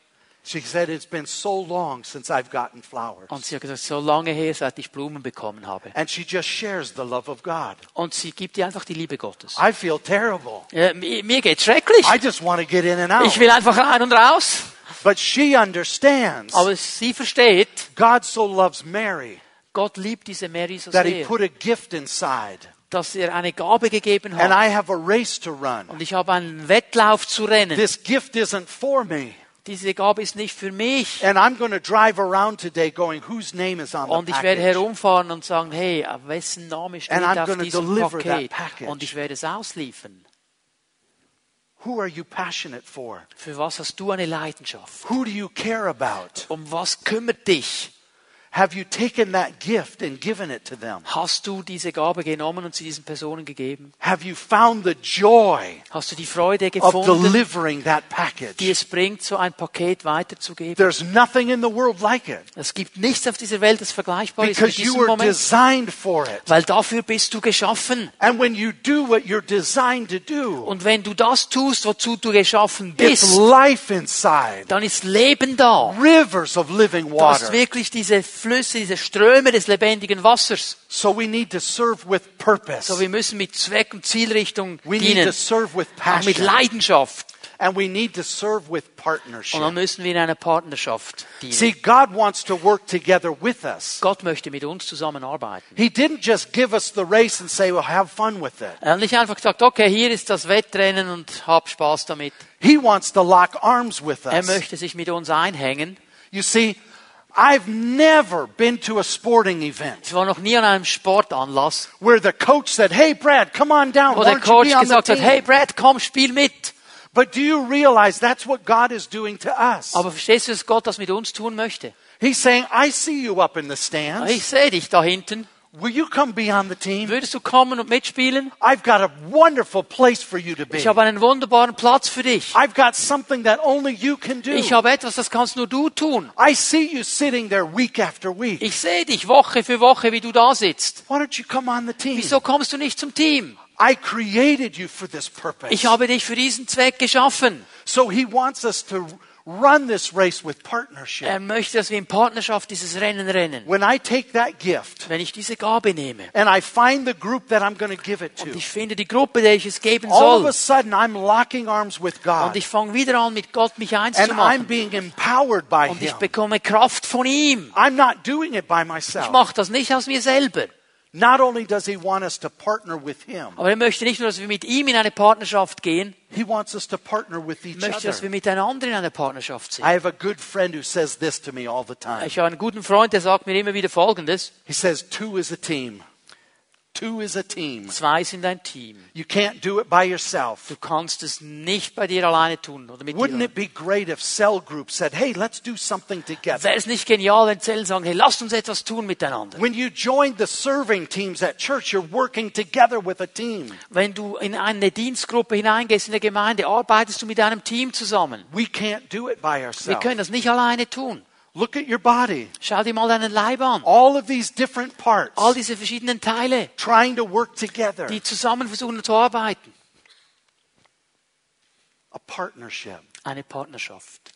She said, It's been so long since I've gotten flowers. Und sie hat gesagt, so lange her, seit ich Blumen bekommen habe. And she just shares the love of God. Und sie gibt dir einfach die Liebe Gottes. I feel terrible. Ja, mir, mir geht's schrecklich. I just want to get in and out. Ich will einfach rein und raus. But she understands Aber sie versteht, God so loves Mary Gott liebt diese Mary so that he sehr, put a gift inside. dass er eine Gabe gegeben And hat. I have a race to run. Und ich habe einen Wettlauf zu rennen. This gift isn't for me. Diese Gabe ist nicht für mich. And I'm going to drive around today going, whose name is on the Und ich werde package? herumfahren und sagen, hey, auf wessen Name steht And I'm auf gonna diesem deliver that Paket? package. Und ich werde es ausliefern. Who are you passionate for? Für was hast du eine Leidenschaft? Who do you care about? Um was kümmert dich? Have you taken that gift and given it to them? Hast du diese Gabe genommen und sie diesen Personen gegeben? Have you found the joy Hast du die Freude of gefunden, delivering that die package? es bringt, so ein Paket weiterzugeben? There's nothing in the world like it Es gibt nichts auf dieser Welt, das vergleichbar ist mit because you diesem were Moment, designed for it. weil dafür bist du geschaffen. And when you do what you're designed to do, Und wenn du das tust, wozu du geschaffen it's bist, life inside. dann ist Leben da. Rivers of living Du hast water. wirklich diese Flüsse, diese Ströme des lebendigen Wassers. So we need to serve with purpose. So, wir müssen mit Zweck und Zielrichtung We need to dienen. serve with Auch mit passion. Leidenschaft. And we need to serve with Und dann partnership. müssen wir in einer Partnerschaft dienen. See, God wants to work together with us. Gott möchte mit uns zusammenarbeiten. He didn't just give us the race and say, well, have fun with it. Er hat nicht einfach gesagt, okay, hier ist das Wettrennen und hab Spaß damit. He wants to lock arms with Er us. möchte sich mit uns einhängen. You see, I've never been to a sporting event Ich war noch nie an einem Sportanlass, where the coach said, hey, Brad, come on down. wo der Coach gesagt hat, hey Brad, komm, spiel mit. But do you realize that's what God is doing to us? Aber verstehst du, dass Gott das mit uns tun möchte? He's saying, I see you up in the Ich stands. sehe dich da hinten. Will you come be on the team? Würdest du kommen und mitspielen? I've got a wonderful place for you to be. Ich habe einen wunderbaren Platz für dich. I've got something that only you can do. Ich habe etwas, das kannst nur du tun. I see you sitting there week after week. Ich sehe dich Woche für Woche, wie du da sitzt. Why don't you come on the team? Wieso kommst du nicht zum Team? I created you for this purpose. Ich habe dich für diesen Zweck geschaffen. So he wants us to run this race with partnership. Er möchte, dass wir in Partnerschaft dieses Rennen rennen. When I take that gift Wenn ich diese Gabe nehme and I find the group that I'm going to give it to, und ich finde die Gruppe, der ich es geben all of a soll, sudden I'm locking arms with und God ich fange wieder an, mit Gott mich eins and zu I'm machen being empowered by und ich him. bekomme Kraft von ihm. I'm not doing it by Ich myself. mache das nicht aus mir selber. Not only does he want us to partner with him, Aber er möchte nicht nur, dass wir mit ihm in eine Partnerschaft gehen, he wants us to partner with each möchte, dass wir other. miteinander in einer Partnerschaft sind. I have a good friend who says this to me all the time. Ich habe einen guten Freund, der sagt mir immer wieder Folgendes. He says, Two is a team. Two is a team. Zwei sind ein Team. You can't do it by yourself. Du kannst es nicht bei dir alleine tun oder mit dir. Wouldn't alleine. it be great if cell groups said, hey, let's do something together? Wäre es nicht genial, wenn Zellen sagen, hey, lasst uns etwas tun miteinander. When you join the serving teams at church, you're working together with a team. Wenn du in eine Dienstgruppe hineingehst in der Gemeinde, arbeitest du mit einem Team zusammen. We can't do it by Wir ourselves. können das nicht alleine tun. Look at your body. Schau dir mal deinen Leib an. All of these different parts All diese verschiedenen Teile, trying to work together. die zusammen versuchen zu arbeiten. A partnership. Eine Partnerschaft.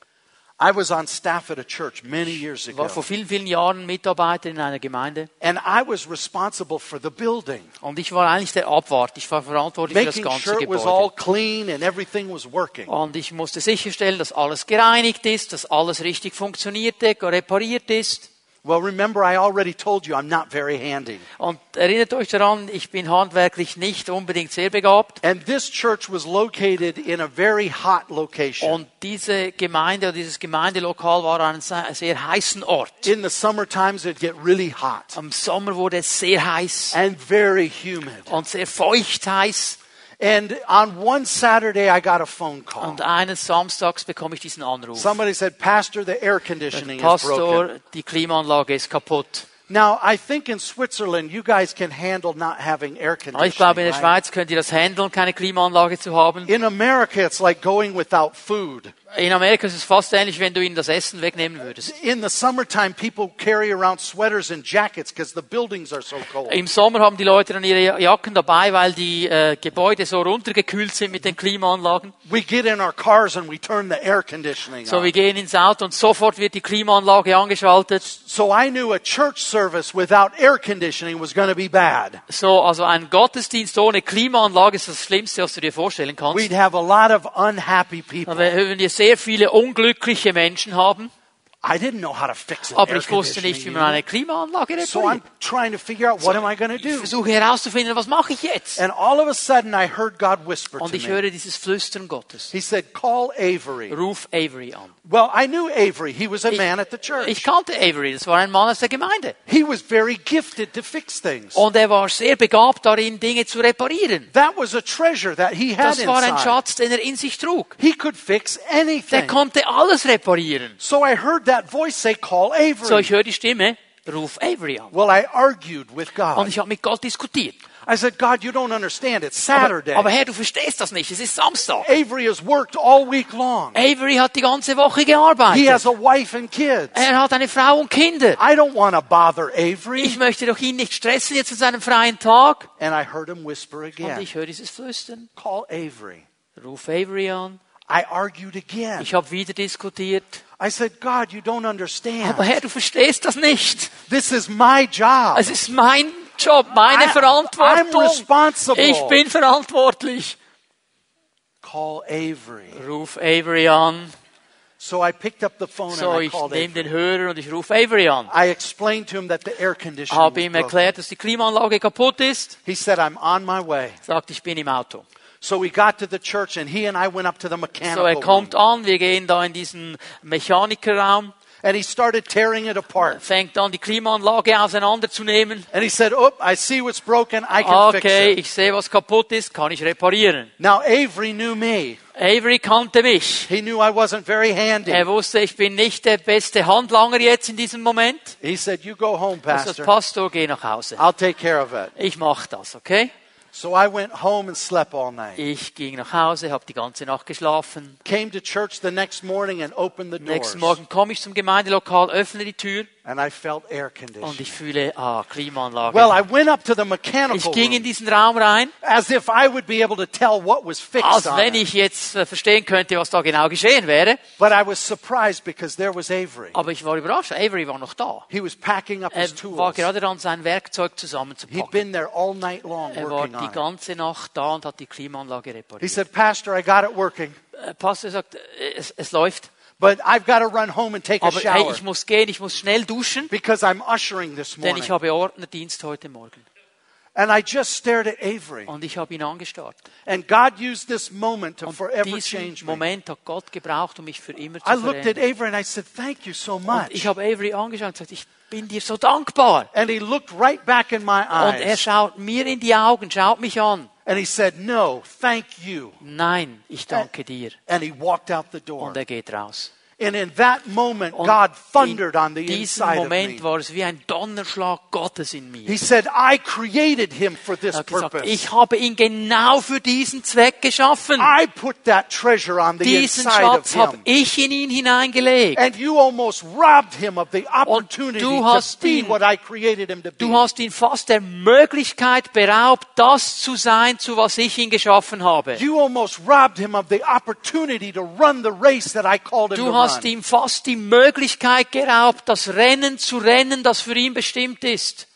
I was on staff at a church many years Ich war ago, vor vielen, vielen Jahren Mitarbeiter in einer Gemeinde and I was responsible for the building, und ich war eigentlich der Abwart. Ich war verantwortlich für das ganze sure it was all Gebäude. clean and everything was working. Und ich musste sicherstellen, dass alles gereinigt ist, dass alles richtig funktionierte, repariert ist. Well, remember, I already told you I'm not very handy. Und erinnert euch daran, ich bin handwerklich nicht unbedingt sehr begabt. And this church was located in a very hot location. Und diese Gemeinde oder dieses Gemeindelokal war an einem sehr heißen Ort. In the summer times, it'd get really hot Am Sommer wurde es sehr heiß and very humid. und sehr feucht heiß. And on one Saturday, I got a phone call. Und eines Samstags bekomme ich diesen Anruf. Somebody said, Pastor, the air conditioning is broken. Pastor, die Klimaanlage ist kaputt. Now, I think in Switzerland, you guys can handle not having air Aber ich glaube, in conditioning. der? Schweiz könnt ihr das handeln, keine Klimaanlage zu haben. In America, it's like going without food. In Amerika ist es fast ähnlich, wenn du ihnen das Essen wegnehmen würdest. In the summertime, people carry around sweaters and jackets because the buildings are so cold. Im Sommer haben die Leute dann ihre Jacken dabei, weil die äh, Gebäude so runtergekühlt sind mit den Klimaanlagen. We get in our cars and we turn the air conditioning So, wir gehen ins Auto und sofort wird die Klimaanlage angeschaltet. So I knew a church service without air conditioning was going to be bad. So, also ein Gottesdienst ohne Klimaanlage ist das Schlimmste, was du dir vorstellen kannst. We'd have a lot of unhappy people. Sehr viele unglückliche Menschen haben. I didn't know how to fix it. Aber ich wusste nicht, wie man eine Klimaanlage So I'm repariert. trying to figure out what am I going to Ich do. versuche herauszufinden, was mache ich jetzt? And all of a sudden I heard God whisper Und ich höre dieses Flüstern Gottes. He said, call Avery. Ruf Avery an. Well, I knew Avery. He was a Ich- man at the church. Ich kannte Avery, das war ein Mann aus der Gemeinde. He was very gifted to fix things. Und er war sehr begabt darin, Dinge zu reparieren. That was a treasure that he had Das war ein inside. Schatz, den er in sich trug. He could fix Der anything. konnte alles reparieren. So I heard that voice say, call So, Avery. ich höre die Stimme, ruf Avery an. Well, I argued with Und God. ich habe mit Gott diskutiert. I said, God, you don't understand. It's Aber, Saturday. aber Herr, du verstehst das nicht. Es ist Samstag. Avery has worked all week long. Avery hat die ganze Woche He gearbeitet. has a wife and kids. Er hat eine Frau und Kinder. I don't want to bother Avery. Ich möchte doch ihn nicht stressen jetzt an seinem freien Tag. And I heard him whisper Und again, ich höre dieses Flüstern. call Avery. Ruf Avery an. I argued again. Ich habe wieder diskutiert. I said, God, you don't understand. Aber Herr, du verstehst das nicht. This is my job. Es ist mein Job, meine I- Verantwortung. Ich bin verantwortlich. Call Avery. Ruf Avery an. So I picked up the phone So, and I ich called nehme Avery. den Hörer und ich rufe Avery an. I explained to him that the air conditioning Habe ihm erklärt, dass die Klimaanlage kaputt ist. He said, I'm on my way. Sagt, ich bin im Auto. So we got to the church and he and I went up to the So, mechanical er kommt an, wir gehen da in diesen Mechanikerraum, And he started tearing it apart. fängt an, die Klimaanlage auseinanderzunehmen. And he said, oh, I see what's broken. I can fix Okay, it. ich sehe, was kaputt ist, kann ich reparieren. Now Avery knew me. Avery kannte mich. He knew I wasn't very handy. Er wusste, ich bin nicht der beste Handlanger jetzt in diesem Moment. He said, you go home, pastor. Pastor, geh nach Hause. I'll take care of it. Ich mach das, okay? So I went home and slept all night. Ich ging nach Hause, habe die ganze Nacht geschlafen. Came to church the next morning and opened the doors. Nächsten Morgen komme ich zum Gemeindelokal, öffne die Tür And I felt air und conditioning. ich fühle, ah, Klimaanlage. Well, I went up to the mechanical ich ging in diesen Raum rein, as if I would be able to tell what was fixed als wenn ich jetzt äh, verstehen könnte, was da genau geschehen wäre. But I was surprised because there was Avery. Aber ich war überrascht, Avery war noch da. He was packing up Er his war tools. gerade dran, sein Werkzeug He'd zusammenzupacken. been there all night long Er war die ganze Nacht da und hat die Klimaanlage He repariert. said, Pastor, I got it working, Äh, Pastor sagt, äh, es, es läuft, but I've got to run home and take a aber hey, shower ich muss gehen, ich muss schnell duschen, because I'm ushering this denn morning. ich habe Ordnerdienst heute Morgen. And I just stared at Avery. Und ich habe ihn angestarrt. And God used this moment to Und forever diesen change me. Moment hat Gott gebraucht, um mich für immer zu I looked at verändern. Avery and I said, Thank you so Und much. ich habe Avery angeschaut und gesagt, ich bin dir so dankbar. And he looked right back in my Und er eyes. schaut mir in die Augen, schaut mich an. And he said, No, thank you. Nein, ich danke dir. And he walked out the door. Und er geht raus. And in that moment, Und God thundered on the inside of Moment me. war es wie ein Donnerschlag Gottes in mir. He said, I created him for this Er gesagt, purpose. ich habe ihn genau für diesen Zweck geschaffen. I put that treasure on the Diesen inside of Schatz habe ich in ihn hineingelegt. And you almost robbed him of the opportunity du to be ihn- what I created him to Du be. hast ihn fast der Möglichkeit beraubt, das zu sein, zu was ich ihn geschaffen habe. You almost robbed him of the opportunity to run the race that I called him Du to hast run. ihm fast die Möglichkeit geraubt, das Rennen zu rennen, das für ihn bestimmt ist.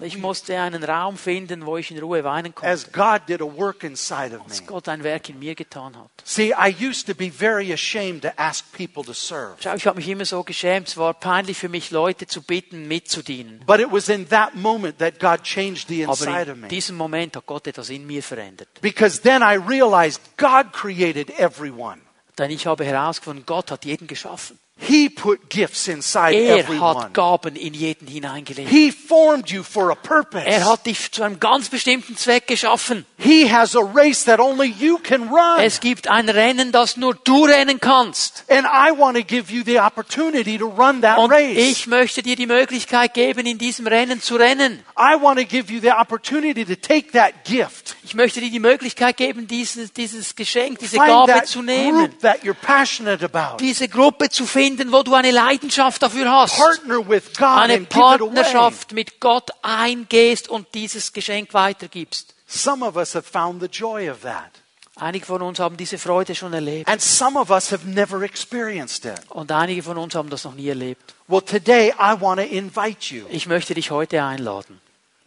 Ich musste einen Raum finden, wo ich in Ruhe weinen konnte, as God did a work inside of me. Gott ein Werk in mir getan hat. See, I used to be very ashamed to ask people to serve. Schau, ich habe mich immer so geschämt. Es war peinlich für mich, Leute zu bitten, mitzudienen. But it was in that moment that God changed the Aber inside of in me. diesem Moment hat Gott etwas in mir verändert. Because then I realized God created everyone. Denn ich habe herausgefunden, Gott hat jeden geschaffen. He put gifts inside Er everyone. hat Gaben in jeden hineingelegt. He formed you for a purpose. Er hat dich zu einem ganz bestimmten Zweck geschaffen. He has a race that only you can run. Es gibt ein Rennen, das nur du rennen kannst. And I want to give you the opportunity to run that Und race. ich möchte dir die Möglichkeit geben, in diesem Rennen zu rennen. I want to give you the opportunity to take that gift. Ich möchte dir die Möglichkeit geben, dieses, dieses Geschenk, diese Find Gabe zu nehmen. Diese Gruppe zu finden, wo du eine Leidenschaft dafür hast. Eine. Partnerschaft mit Gott eingehst und dieses Geschenk weitergibst. Some of us have found the joy of that. Einige von uns haben diese Freude schon erlebt. And some of us have never experienced it. Und einige von uns haben das noch nie erlebt. Well, today I want to invite you. Ich möchte dich heute einladen.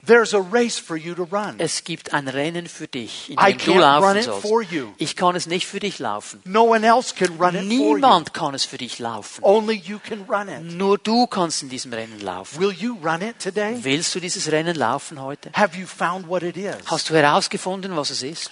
There's a race for you to run. Es gibt ein Rennen für dich, in dem du laufen sollst. Ich kann es nicht für dich laufen. No one else can run it for you. Niemand kann es für dich laufen. Only you can run it. Nur du kannst in diesem Rennen laufen. Will you run it today? Willst du dieses Rennen laufen heute? Have you found what it is? Hast du herausgefunden, was es ist?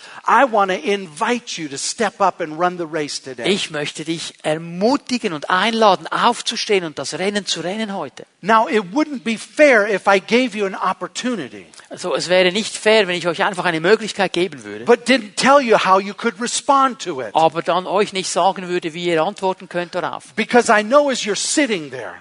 Ich möchte dich ermutigen und einladen, aufzustehen und das Rennen zu rennen heute. Now, it wouldn't be fair if I gave you an opportunity, Also es wäre nicht fair, wenn ich euch einfach eine Möglichkeit geben würde, but didn't tell you how you could respond to it. aber dann euch nicht sagen würde, wie ihr antworten könnt darauf. Because I know as you're sitting there,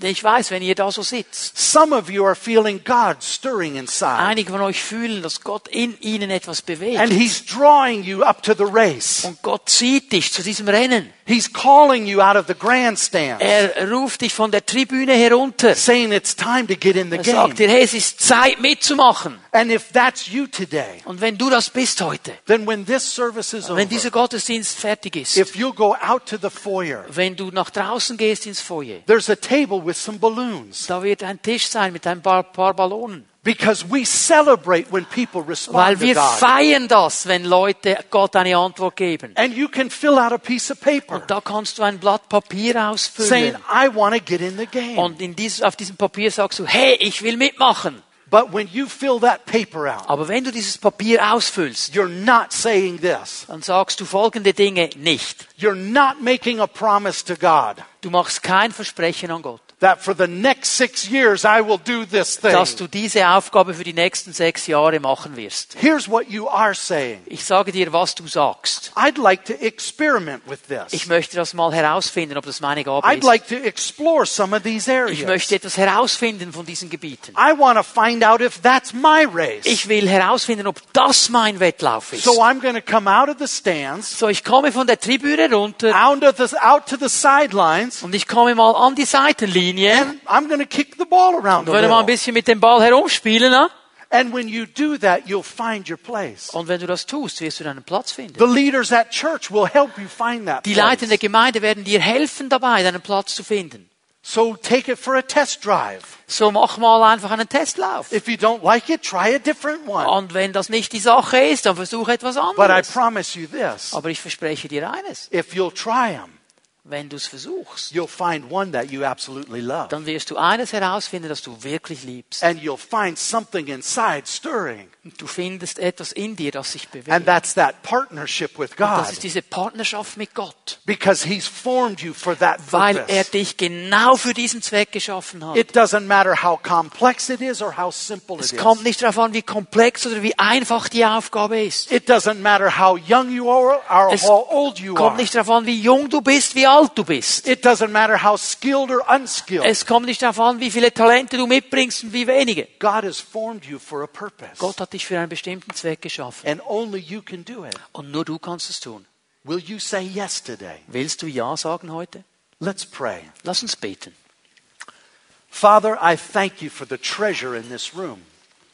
Ich weiß, wenn ihr da so sitzt, some of you are feeling God stirring inside. einige von euch fühlen, dass Gott in ihnen etwas bewegt. And He's drawing you up to the race. Und Gott zieht dich zu diesem Rennen. He's calling you out of the grandstand, Er ruft dich von der Tribüne herunter. saying it's time to get in the Er game. sagt dir, hey, es ist Zeit mitzumachen. And if that's you today, Und wenn du das bist heute, then when this service is wenn dieser Gottesdienst fertig ist, if you'll go out to the foyer, wenn du nach draußen gehst ins Foyer, there's a table with some balloons. da wird ein Tisch sein mit ein paar, paar Ballonen. Because we celebrate when people respond Weil to wir feiern das, wenn Leute Gott eine Antwort geben. And you can fill out a piece of paper Und da kannst du ein Blatt Papier saying, ausfüllen. I want to get in the game. Und in dies, auf diesem Papier sagst du, hey, ich will mitmachen. But when you fill that paper out, Aber wenn du dieses Papier ausfüllst, you're not saying this. dann sagst du folgende Dinge nicht. You're not making a promise to God Du machst kein Versprechen an Gott, that for the next six years I will do this thing. dass du diese Aufgabe für die nächsten sechs Jahre machen wirst. Here's what you are saying. Ich sage dir, was du sagst. I'd like to experiment with Ich möchte das mal herausfinden, ob das meine Gabe I'd ist. like to explore some of these Ich möchte etwas herausfinden von diesen Gebieten. I want to find out if that's my race. Ich will herausfinden, ob das mein Wettlauf ist. So I'm going to come out of the stands, So, ich komme von der Tribüne runter out, of the, out to the sidelines, und ich komme mal an die Seitenlinie and I'm going to kick the ball around werde mal ein bisschen mit dem Ball herumspielen. Ne? And when you do that, you'll find your place. Und wenn du das tust, wirst du deinen Platz finden. The leaders at church will help you find that Die Leiter der. Gemeinde werden dir helfen dabei, deinen Platz zu finden. So take it for a test drive. So mach mal einfach einen Testlauf. If you don't like it, try a different one. Und wenn das nicht die Sache ist, dann versuche etwas But I anderes. promise you this. Aber ich verspreche dir eines. If you'll try them, wenn du es versuchst, you'll find one that you absolutely love. dann wirst du eines herausfinden, das du wirklich liebst. And you'll find something inside stirring. Du findest etwas in dir, das sich bewegt. And that's that partnership with Und God. das ist diese Partnerschaft mit Gott, Because He's formed you for that weil er purpose. dich genau für diesen Zweck geschaffen hat. It doesn't matter how complex it is or how simple it Es is. kommt nicht darauf an, wie komplex oder wie einfach die Aufgabe ist. It doesn't matter how young you are or Es how old you kommt nicht darauf an, wie jung du bist, wie alt du bist. It doesn't matter how skilled or unskilled. Es kommt nicht darauf an, wie viele Talente du mitbringst und wie wenige. God has formed you for a purpose. Gott hat dich für einen bestimmten Zweck geschaffen. And only you can do it. Und nur du kannst es tun. Will you say yes today? Willst du Ja sagen heute? Let's pray. Lass uns beten. Father, I thank you for the treasure in this room.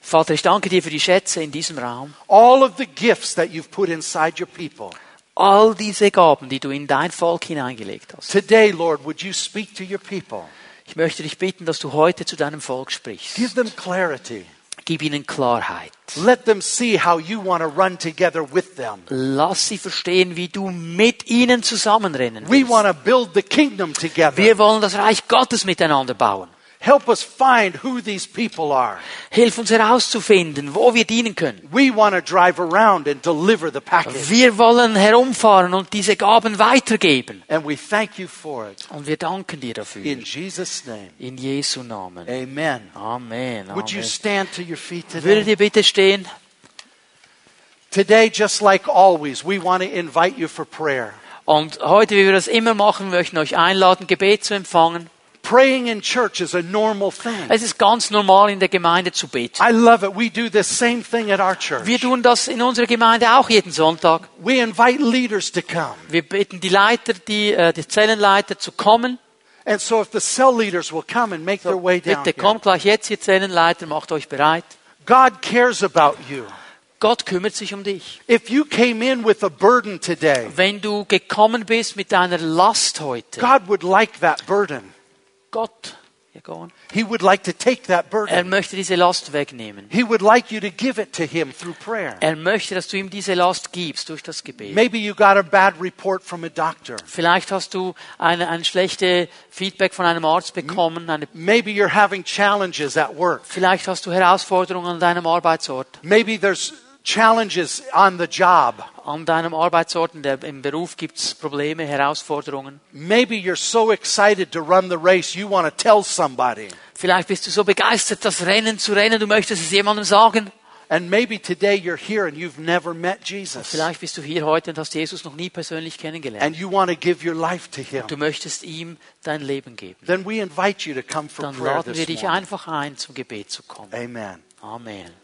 Vater, ich danke dir für die Schätze in diesem Raum. All of the gifts that you've put inside your people. All diese Gaben, die du in dein Volk hineingelegt hast. Today, Lord, would you speak to your people? Ich möchte dich bitten, dass du heute zu deinem Volk sprichst. Give them clarity. Gib ihnen Klarheit. Let them see how you want to run together with them. Lass sie verstehen, wie du mit ihnen zusammenrennen We willst. want to build the kingdom together. Wir wollen das Reich Gottes miteinander bauen. Help us find who these people are. Hilf uns herauszufinden, wo wir dienen können. We want to drive around and deliver the package. Wir wollen herumfahren und diese Gaben weitergeben. And we thank you for it. Und wir danken dir dafür. In Jesus' name. In Jesu Namen. Amen. Amen. Would you stand to your feet Würdet today? ihr bitte stehen? Today, just like always, we want to invite you for prayer. Und heute, wie wir das immer machen, möchten euch einladen, Gebet zu empfangen. Praying in church is a normal thing. Es ist ganz normal, in der Gemeinde zu beten. I love it. We do the same thing at our church. Wir tun das in unserer Gemeinde auch jeden Sonntag. We invite leaders to come. Wir bitten die Leiter, die, äh, die Zellenleiter zu kommen. And so if the cell leaders will come and make their way down Bitte kommt gleich jetzt, ihr Zellenleiter, macht euch bereit. God cares about you. Gott kümmert sich um dich. If you came in with a burden today, Wenn du gekommen bist mit deiner Last heute, God would like that burden. Gott. He would like to take that er burden. möchte diese Last wegnehmen. He would like you to give it to Him through prayer. Er möchte, dass du ihm diese Last gibst durch das Gebet. Maybe you got a bad report from a doctor. Vielleicht hast du eine, ein schlechtes Feedback von einem Arzt bekommen. Eine, Maybe you're having challenges at work. vielleicht hast du Herausforderungen an deinem Arbeitsort. Maybe there's challenges on the job. An deinem Arbeitsort, in der, im Beruf gibt es Probleme, Herausforderungen. Maybe you're so excited to run the race, you want to tell somebody. Vielleicht bist du so begeistert, das Rennen zu rennen, du möchtest es jemandem sagen. And maybe today you're here and you've never met Jesus. Vielleicht bist du hier heute und hast Jesus noch nie persönlich kennengelernt. And you want to give your life to Him. Du möchtest ihm dein Leben geben. Then we invite you to come for Dann prayer laden wir dich morning. einfach ein, zum Gebet zu kommen. Amen. Amen.